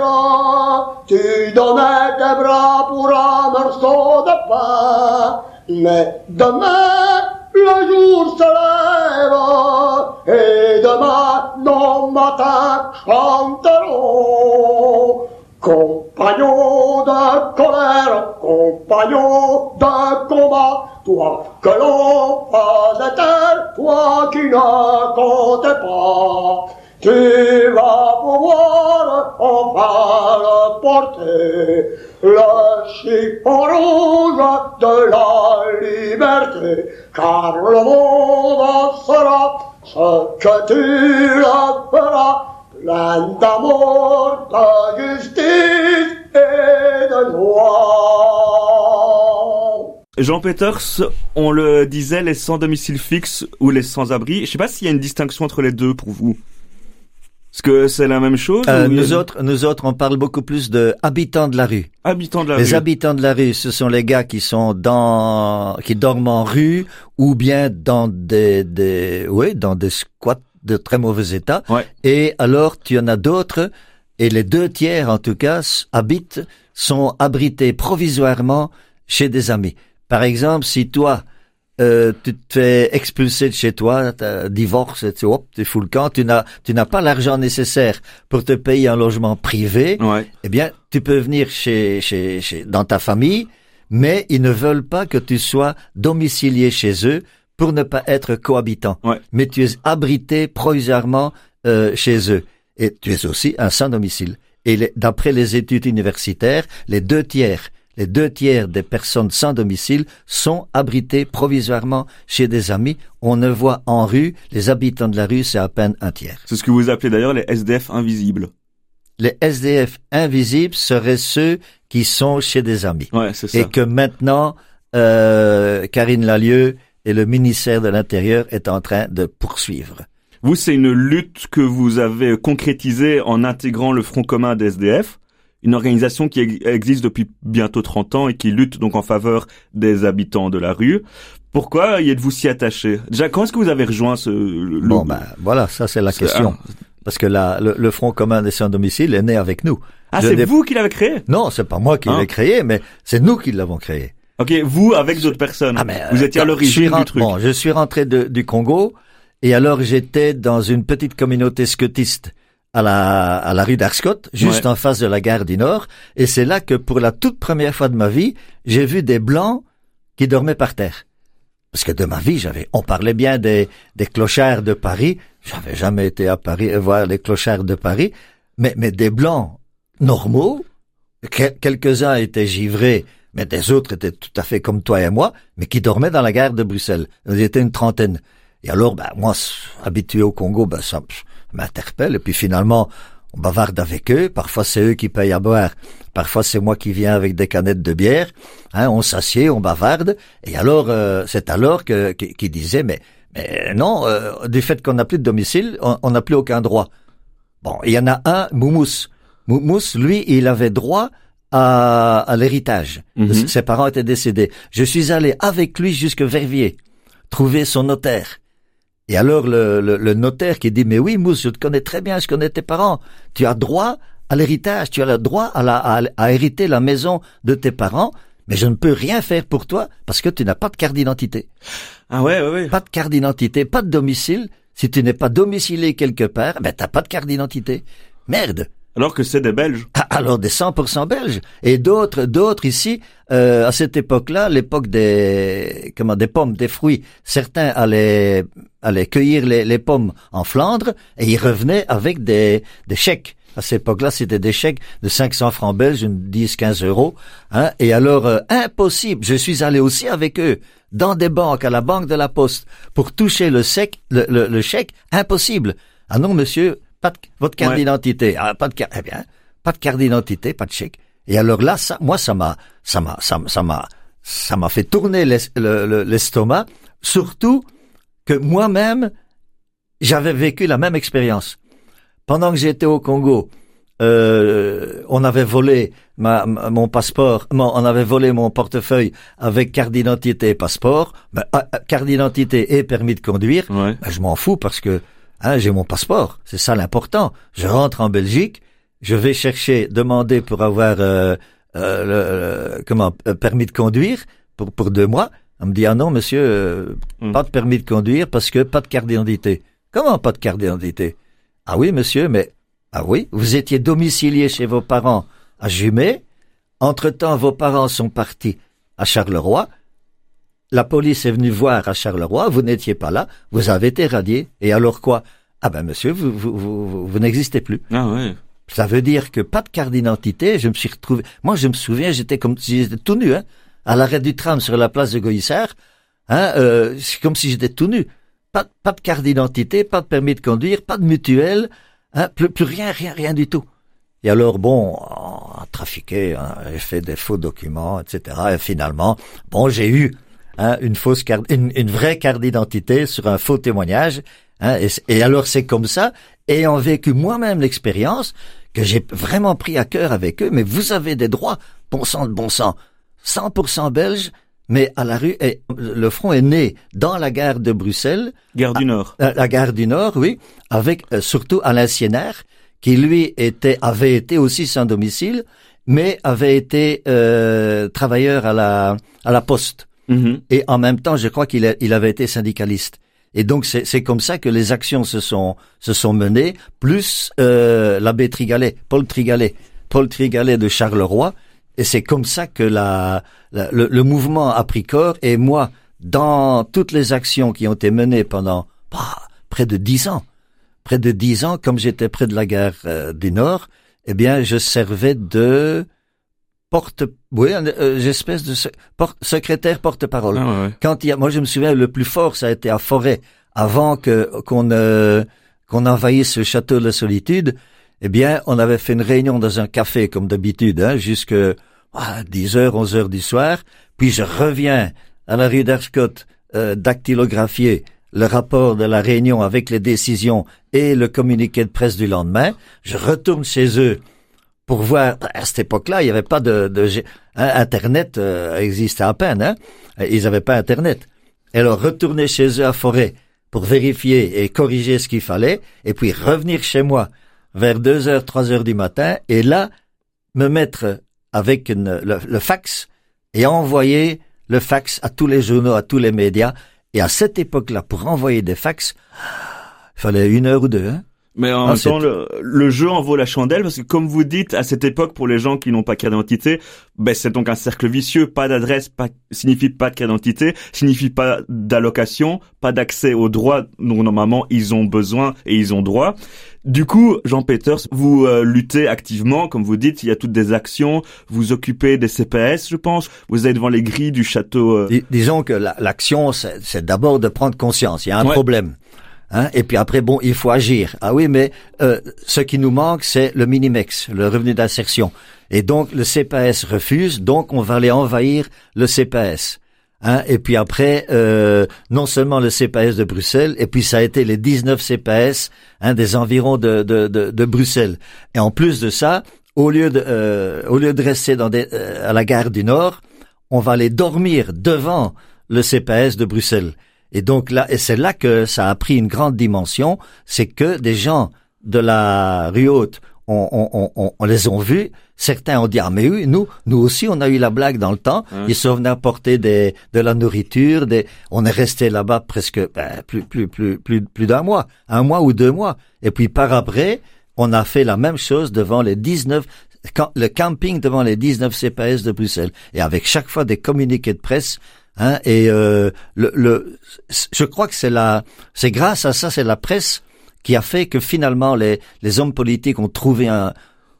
tu donnais tes bras pour un morceau de pain, mais demain le jour se lève et demain nos matins chanteront. Compagnons de colère, compagnons de combat, toi que l'on faisait taire, toi qui ne comptais pas, tu vas pouvoir enfin le porter, le chiffon rouge de la liberté, car le monde sera ce que tu le feras, plein d'amour, de justice et de. Jean Peters, on le disait, les sans domicile fixe ou les sans-abri. Je sais pas s'il y a une distinction entre les deux pour vous. Est-ce que c'est la même chose Euh, ou nous autres, nous autres, on parle beaucoup plus de habitants de la rue. habitants de la Les rue. habitants de la rue, ce sont les gars qui sont dans, qui dorment en rue ou bien dans des, des, oui, dans des squats de très mauvais état. Ouais. Et alors, tu en as d'autres, et les deux tiers, en tout cas, habitent, sont abrités provisoirement chez des amis. Par exemple, si toi, euh, tu te fais expulser de chez toi, t'as divorce, tu, hop, tu fous le camp, tu n'as, tu n'as pas l'argent nécessaire pour te payer un logement privé, Ouais. eh bien, tu peux venir chez, chez, chez, dans ta famille, mais ils ne veulent pas que tu sois domicilié chez eux pour ne pas être cohabitant. Ouais. Mais tu es abrité provisoirement euh, chez eux. Et tu es aussi un sans domicile. Et d'après les études universitaires, les deux tiers, les deux tiers des personnes sans domicile sont abrités provisoirement chez des amis. On ne voit en rue, les habitants de la rue, c'est à peine un tiers. C'est ce que vous appelez d'ailleurs les SDF invisibles. Les SDF invisibles seraient ceux qui sont chez des amis. Ouais, c'est ça. Et que maintenant, euh, Karine Lalieu et le ministère de l'Intérieur est en train de poursuivre. Vous, c'est une lutte que vous avez concrétisée en intégrant le Front commun des SDF, une organisation qui ex- existe depuis bientôt 30 ans et qui lutte donc en faveur des habitants de la rue. Pourquoi y êtes-vous si attaché? Déjà, quand est-ce que vous avez rejoint ce... le- Bon, ben voilà, ça c'est la question. Parce que la, le, le Front commun des sans-domicile est né avec nous. Ah, c'est vous qui l'avez créé? Non, c'est pas moi qui Hein? l'ai créé, mais c'est nous qui l'avons créé. Ok, vous avec d'autres personnes. Ah, mais, vous euh, étiez à suis l'origine du rentré- truc. Bon, je suis rentré de- du Congo et alors j'étais dans une petite communauté scotiste à la, à la rue d'Arscott, juste Ouais. en face de la gare du Nord. Et c'est là que pour la toute première fois de ma vie, j'ai vu des blancs qui dormaient par terre. Parce que de ma vie, j'avais, on parlait bien des, des clochards de Paris. J'avais jamais été à Paris euh, voir les clochards de Paris. Mais, mais des blancs normaux, que- quelques-uns étaient givrés, mais des autres étaient tout à fait comme toi et moi, mais qui dormaient dans la gare de Bruxelles. Ils étaient une trentaine. Et alors, ben, moi, habitué au Congo, ben, ça m'interpelle. Et puis finalement, on bavarde avec eux. Parfois, c'est eux qui payent à boire. Parfois, c'est moi qui viens avec des canettes de bière. Hein, on s'assied, on bavarde. Et alors, euh, c'est alors que, qui, disait, mais, mais non, euh, du fait qu'on n'a plus de domicile, on n'a plus aucun droit. Bon, il y en a un, Moumous. Moumous, lui, il avait droit à, à l'héritage. Mhm. Ses parents étaient décédés. Je suis allé avec lui jusque Verviers, trouver son notaire. Et alors le, le, le notaire qui dit mais oui Mousse, je te connais très bien, je connais tes parents. Tu as droit à l'héritage, tu as le droit à, la, à, à hériter la maison de tes parents, mais je ne peux rien faire pour toi parce que tu n'as pas de carte d'identité. Ah ouais, ouais, ouais. Pas de carte d'identité, pas de domicile. Si tu n'es pas domicilé quelque part, ben t'as pas de carte d'identité. Merde. Alors que c'est des Belges. Ah, Alors des 100% belges et d'autres d'autres ici euh, à cette époque-là, l'époque des comment des pommes, des fruits. Certains allaient allaient cueillir les, les pommes en Flandre et ils revenaient avec des des chèques. À cette époque-là, c'était des chèques de 500 francs belges, une 10, 15 euros. Hein, et alors, euh, impossible. Je suis allé aussi avec eux dans des banques, à la banque de la Poste, pour toucher le, sec, le, le, le chèque. Impossible. Ah non, monsieur, pas de, votre carte Ouais. d'identité. Ah, pas de carte. Eh bien, pas de carte d'identité, pas de chèque. Et alors là, ça, moi, ça m'a, ça m'a, ça, m'a- ça m'a, fait tourner l'es- le- le- l'estomac. Surtout que moi-même, j'avais vécu la même expérience. Pendant que j'étais au Congo, euh, on avait volé ma, ma- mon passeport, on avait volé mon portefeuille avec carte d'identité et passeport, ben, ah, ah, carte d'identité et permis de conduire. Ouais. Ben, je m'en fous parce que hein, j'ai mon passeport, c'est ça l'important. Je rentre en Belgique, je vais chercher, demander pour avoir euh, euh, le- le- comment euh, permis de conduire pour pour deux mois. On me dit ah non monsieur, euh, Hmm. pas de permis de conduire parce que pas de carte d'identité. Comment pas de carte d'identité? Ah oui monsieur, mais ah oui, vous étiez domicilié chez vos parents à Jumet. Entre-temps, vos parents sont partis à Charleroi. La police est venue voir à Charleroi, vous n'étiez pas là, vous avez été radié. Et alors quoi? Ah ben monsieur, vous, vous, vous, vous- n'existez plus. Ah ouais. Ça veut dire que pas de carte d'identité, je me suis retrouvé... Moi, je me souviens, j'étais comme si j'étais tout nu, hein, à l'arrêt du tram sur la place de Goïssard. Hein, euh, c'est comme si j'étais tout nu. Pas, pas de carte d'identité, pas de permis de conduire, pas de mutuelle, hein, plus, plus rien, rien, rien du tout. Et alors, bon, on a trafiqué, hein, j'ai fait des faux documents, etc. Et finalement, bon, j'ai eu hein, une fausse carte, une, une vraie carte d'identité sur un faux témoignage. Hein, et, et alors, c'est comme ça, ayant vécu moi-même l'expérience, que j'ai vraiment pris à cœur avec eux. Mais vous avez des droits, bon sang de bon sang, 100% belge, mais à la rue. Et le front est né dans la gare de Bruxelles. Gare du Nord. La, la gare du Nord, oui, avec euh, surtout Alain Sienard, qui lui était avait été aussi sans domicile, mais avait été euh, travailleur à la à la poste. Mhm. Et en même temps, je crois qu'il avait été syndicaliste. Et donc c'est comme ça que les actions se sont se sont menées, plus euh, l'abbé Trigalet, Paul Trigalet, Paul Trigalet de Charleroi. Et c'est comme ça que la, le, le mouvement a pris corps. Et moi, dans toutes les actions qui ont été menées pendant bah, près de dix ans, près de dix ans, comme j'étais près de la gare euh, du Nord, eh bien, je servais de porte, oui, euh, j'espèce de porte- secrétaire porte-parole. Ah ouais, ouais. Quand il y a, moi je me souviens, le plus fort, ça a été à Forêt, avant que qu'on euh, qu'on envahisse le château de la Solitude. Eh bien, on avait fait une réunion dans un café comme d'habitude, hein, jusque ah, 10 heures, 11 heures du soir. Puis je reviens à la rue d'Arscott, euh, dactylographier le rapport de la réunion avec les décisions et le communiqué de presse du lendemain. Je retourne chez eux pour voir. À cette époque-là, il n'y avait pas de, de hein, Internet euh, existait à peine. Hein. Ils n'avaient pas Internet. Et alors retourner chez eux à Forêt pour vérifier et corriger ce qu'il fallait, et puis revenir chez moi vers 2 heures, 3 heures du matin, et là, me mettre avec une- le, le fax et envoyer le fax à tous les journaux, à tous les médias. Et à cette époque-là, pour envoyer des fax, il fallait une heure ou deux. Hein. Mais en Ah, même temps, le, le jeu en vaut la chandelle parce que comme vous dites, à cette époque, pour les gens qui n'ont pas de carte d'identité, ben c'est donc un cercle vicieux. Pas d'adresse, pas signifie pas de carte d'identité, signifie pas d'allocation, pas d'accès aux droits dont normalement ils ont besoin et ils ont droit. Du coup, Jean Peters, vous euh, luttez activement, comme vous dites, il y a toutes des actions, vous occupez des CPS, je pense, vous êtes devant les grilles du château. euh, Dis- disons que la- l'action, c'est c'est d'abord de prendre conscience. Il y a un Ouais. problème. Hein, et puis après, bon, il faut agir. Ah oui, mais euh, ce qui nous manque, c'est le minimex, le revenu d'insertion. Et donc, le CPS refuse, donc on va aller envahir le CPS. Hein, et puis après, euh, non seulement le CPS de Bruxelles, et puis ça a été les 19 CPS hein, des environs de, de, de, de Bruxelles. Et en plus de ça, au lieu de, euh, au lieu de rester dans des, euh, à la gare du Nord, on va aller dormir devant le CPS de Bruxelles. Et donc là, et c'est là que ça a pris une grande dimension, c'est que des gens de la rue haute, on, on, on, on les ont vus. Certains ont dit ah mais oui, nous, nous aussi on a eu la blague dans le temps. Ils sont venus apporter des, de la nourriture. Des, on est resté là-bas presque ben, plus plus plus plus plus d'un mois, un mois ou deux mois. Et puis par après, on a fait la même chose devant les 19 le camping devant les 19 CPS de Bruxelles et avec chaque fois des communiqués de presse Hein, et euh, le, le, je crois que c'est la, c'est grâce à ça, c'est la presse qui a fait que finalement les, les hommes politiques ont trouvé un,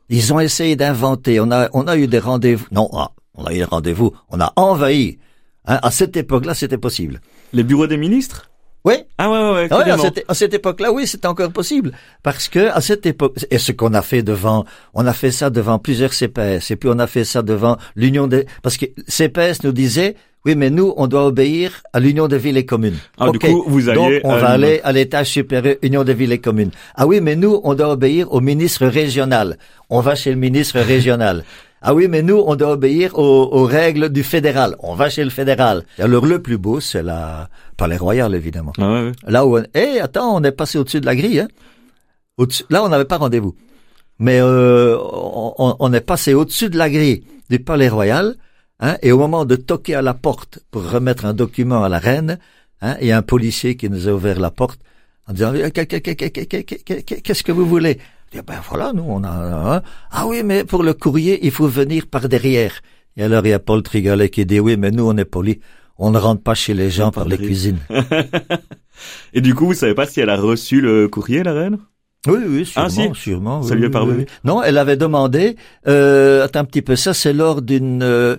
ils ont essayé d'inventer. On a, on a eu des rendez-vous. Non, ah, on a eu des rendez-vous. On a envahi. Hein, à cette époque-là, c'était possible. Les bureaux des ministres? Oui. Ah ouais, ouais, ouais. Ah ouais, à cette, à cette époque-là, oui, c'était encore possible. Parce que à cette époque, et ce qu'on a fait devant, on a fait ça devant plusieurs CPS, et puis on a fait ça devant l'Union des, parce que CPS nous disait, oui, mais nous, on doit obéir à l'Union des villes et communes. Ah, du coup, vous Donc, alliez on va aller à l'étage supérieur, Union des villes et communes. Ah oui, mais nous, on doit obéir au ministre régional. On va chez le ministre régional. [laughs] Ah oui, mais nous, on doit obéir aux, aux règles du fédéral. On va chez le fédéral. Alors, le plus beau, c'est la Palais Royal, évidemment. Ah ouais, ouais. Là où, on... eh, attends, on est passé au-dessus de la grille, hein. Là, on n'avait pas rendez-vous. Mais euh, on est passé au-dessus de la grille du Palais Royal, Hein, et au moment de toquer à la porte pour remettre un document à la reine, il y a un policier qui nous a ouvert la porte en disant eh, qu'est-ce que vous voulez? Et ben voilà, nous on a un. ah oui mais pour le courrier il faut venir par derrière. Et alors il y a Paul Trigolet qui dit oui mais nous on est poli, on ne rentre pas chez les gens par, les cuisines. [laughs] et du coup vous savez pas si elle a reçu le courrier la reine? Oui, oui, ah, sûrement, ah, si. sûrement. Ça lui est parvenu. Non, elle avait demandé. Euh, attends un petit peu, ça c'est lors d'une euh,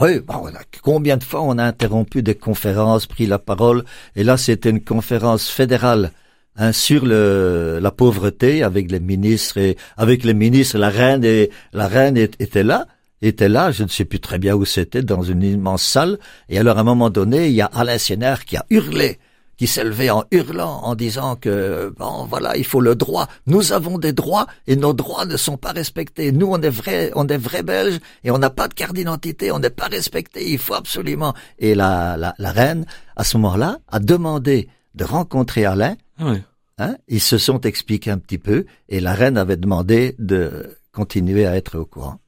oui, a- combien de fois on a interrompu des conférences, pris la parole, et là, c'était une conférence fédérale. hein, sur la pauvreté avec les ministres et avec les ministres la reine et la reine était là était là je ne sais plus très bien où c'était dans une immense salle et alors à un moment donné il y a Alain Sénard qui a hurlé qui levé en hurlant, en disant que bon voilà, il faut le droit. Nous avons des droits et nos droits ne sont pas respectés. Nous on est vrais, on est vrais Belges et on n'a pas de carte d'identité, on n'est pas respecté. Il faut absolument. Et la, la, la reine à ce moment-là a demandé de rencontrer Alain. Ah ouais. Hein, ils se sont expliqués un petit peu et la reine avait demandé de continuer à être au courant.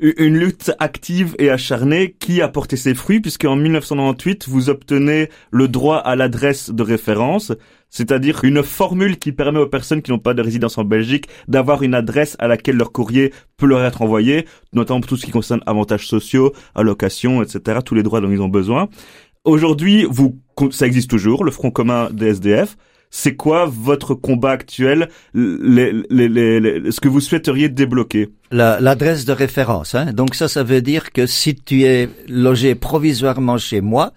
Une lutte active et acharnée qui a porté ses fruits puisque en 1998 vous obtenez le droit à l'adresse de référence, c'est-à-dire une formule qui permet aux personnes qui n'ont pas de résidence en Belgique d'avoir une adresse à laquelle leur courrier peut leur être envoyé, notamment pour tout ce qui concerne avantages sociaux, allocations, etc., tous les droits dont ils ont besoin. Aujourd'hui, vous, ça existe toujours, le Front commun des SDF. C'est quoi votre combat actuel, les, les, les, les- ce que vous souhaiteriez débloquer? La- L'adresse de référence. Hein. Donc ça, ça veut dire que si tu es logé provisoirement chez moi,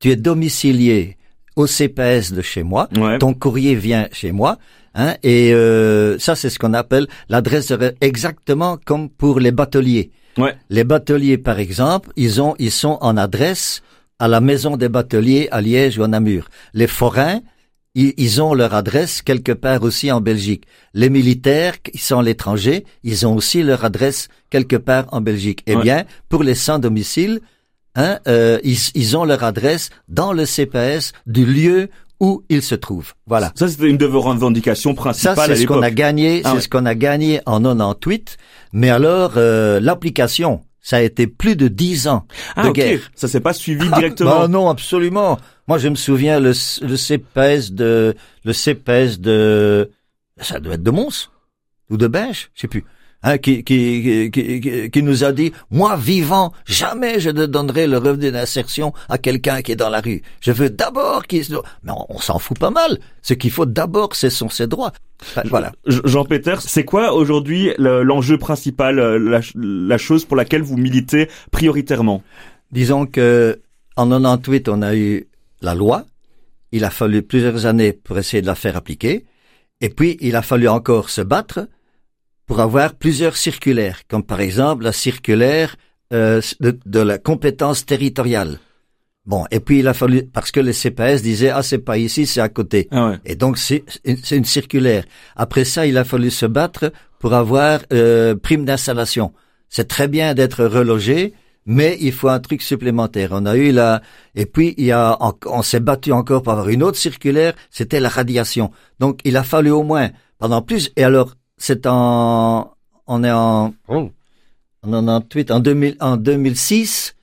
tu es domicilié au CPS de chez moi, Ouais. ton courrier vient chez moi, hein, et euh, ça c'est ce qu'on appelle l'adresse de exactement comme pour les bateliers. Ouais. Les bateliers, par exemple, ils ont, ils sont en adresse à la maison des bateliers à Liège ou à Namur. Les forains, ils, ont leur adresse quelque part aussi en Belgique. Les militaires qui sont à l'étranger, ils ont aussi leur adresse quelque part en Belgique. Eh Ouais. bien, pour les sans domicile, hein, euh, ils, ils ont leur adresse dans le CPS du lieu où ils se trouvent. Voilà. Ça, c'était une de vos revendications Ça, principales à c'est ce qu'on a gagné, Ah c'est ouais. ce qu'on a gagné en 98. Mais alors, euh, l'application, ça a été plus de dix ans Ah, de guerre. Ça s'est pas suivi Ah, directement. bah non, absolument. Moi, je me souviens le, le CPS de le CPS de ça doit être de Mons ou de Binche, je sais plus. Hein, qui, qui, qui, qui, qui nous a dit, moi vivant, jamais je ne donnerai le revenu d'insertion à quelqu'un qui est dans la rue. Je veux d'abord qu'il... se- Mais on, on s'en fout pas mal. Ce qu'il faut d'abord, ce sont ses droits. Voilà. Je- Jean Peter, c'est quoi aujourd'hui le- l'enjeu principal, euh, la, la chose pour laquelle vous militez prioritairement? Disons que en 98, on a eu la loi. Il a fallu plusieurs années pour essayer de la faire appliquer. Et puis, il a fallu encore se battre pour avoir plusieurs circulaires, comme par exemple la circulaire euh, de, de la compétence territoriale. Bon, et puis il a fallu parce que les CPS disaient ah c'est pas ici, c'est à côté. Ah ouais. Et donc c'est c'est une circulaire. Après ça, il a fallu se battre pour avoir euh, prime d'installation. C'est très bien d'être relogé, mais il faut un truc supplémentaire. On a eu la, et puis il y a, on s'est battu encore pour avoir une autre circulaire, c'était la radiation. Donc il a fallu au moins pendant plus. Et alors c'est en, on est en, oh, en 98, en 2000, en 2006.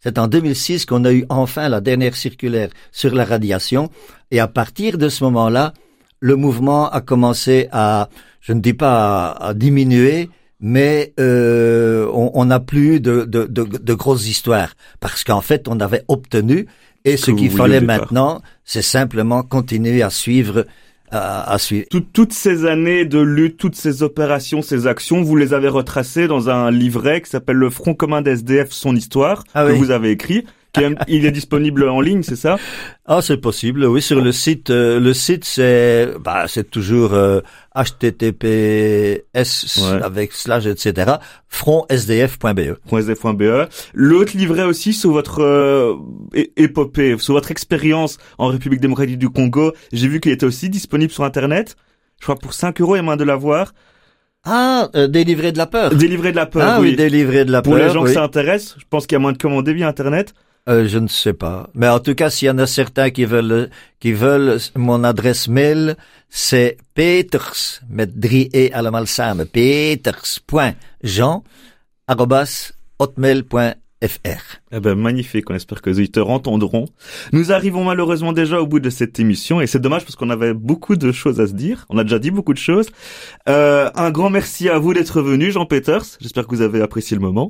C'est en 2006 qu'on a eu enfin la dernière circulaire sur la radiation. Et à partir de ce moment-là, le mouvement a commencé à, je ne dis pas à diminuer, mais euh, on n'a plus de, de, de, de, grosses histoires parce qu'en fait on avait obtenu et ce qu'il fallait maintenant c'est simplement continuer à suivre à, à suivre. toutes ces années de lutte, toutes ces opérations, ces actions, vous les avez retracées dans un livret qui s'appelle Le Front commun d'SDF, son histoire, ah que vous avez écrit il est disponible en ligne, c'est ça? Ah, c'est possible. Oui, sur le site. Euh, le site, c'est bah, c'est toujours euh, https avec slash etc. frontsdf.be. Frontsdf.be. L'autre livret aussi sur votre euh, épopée, sur votre expérience en République démocratique du Congo. J'ai vu qu'il était aussi disponible sur Internet. Je crois pour 5 euros, il y a moyen de l'avoir. Ah, euh, des livrets de la peur. Des livrets de la peur, ah, oui. des livrets de la peur. Pour les gens qui s'intéressent, je pense qu'il y a moins de commander via Internet. Euh, je ne sais pas. Mais en tout cas, s'il y en a certains qui veulent, qui veulent mon adresse mail, c'est peters, met drie e allemaal samen, peters.jean, hotmail.fr. Eh ben, magnifique. On espère que les auditeurs entendront. Nous arrivons malheureusement déjà au bout de cette émission et c'est dommage parce qu'on avait beaucoup de choses à se dire. On a déjà dit beaucoup de choses. Euh, un grand merci à vous d'être venu, Jean Peters. J'espère que vous avez apprécié le moment.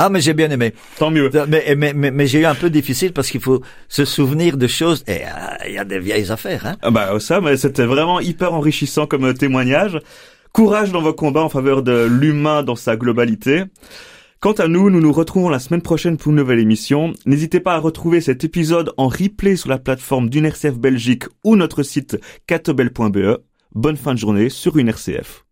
Ah, mais j'ai bien aimé. Tant mieux. Mais, mais, mais, j'ai eu un peu difficile parce qu'il faut se souvenir de choses. Et euh, il y a des vieilles affaires. Hein. Ah bah ça, mais c'était vraiment hyper enrichissant comme euh, témoignage. Courage dans vos combats en faveur de l'humain dans sa globalité. Quant à nous, nous nous retrouvons la semaine prochaine pour une nouvelle émission. N'hésitez pas à retrouver cet épisode en replay sur la plateforme d'une RCF Belgique ou notre site catobel.be. Bonne fin de journée sur une RCF.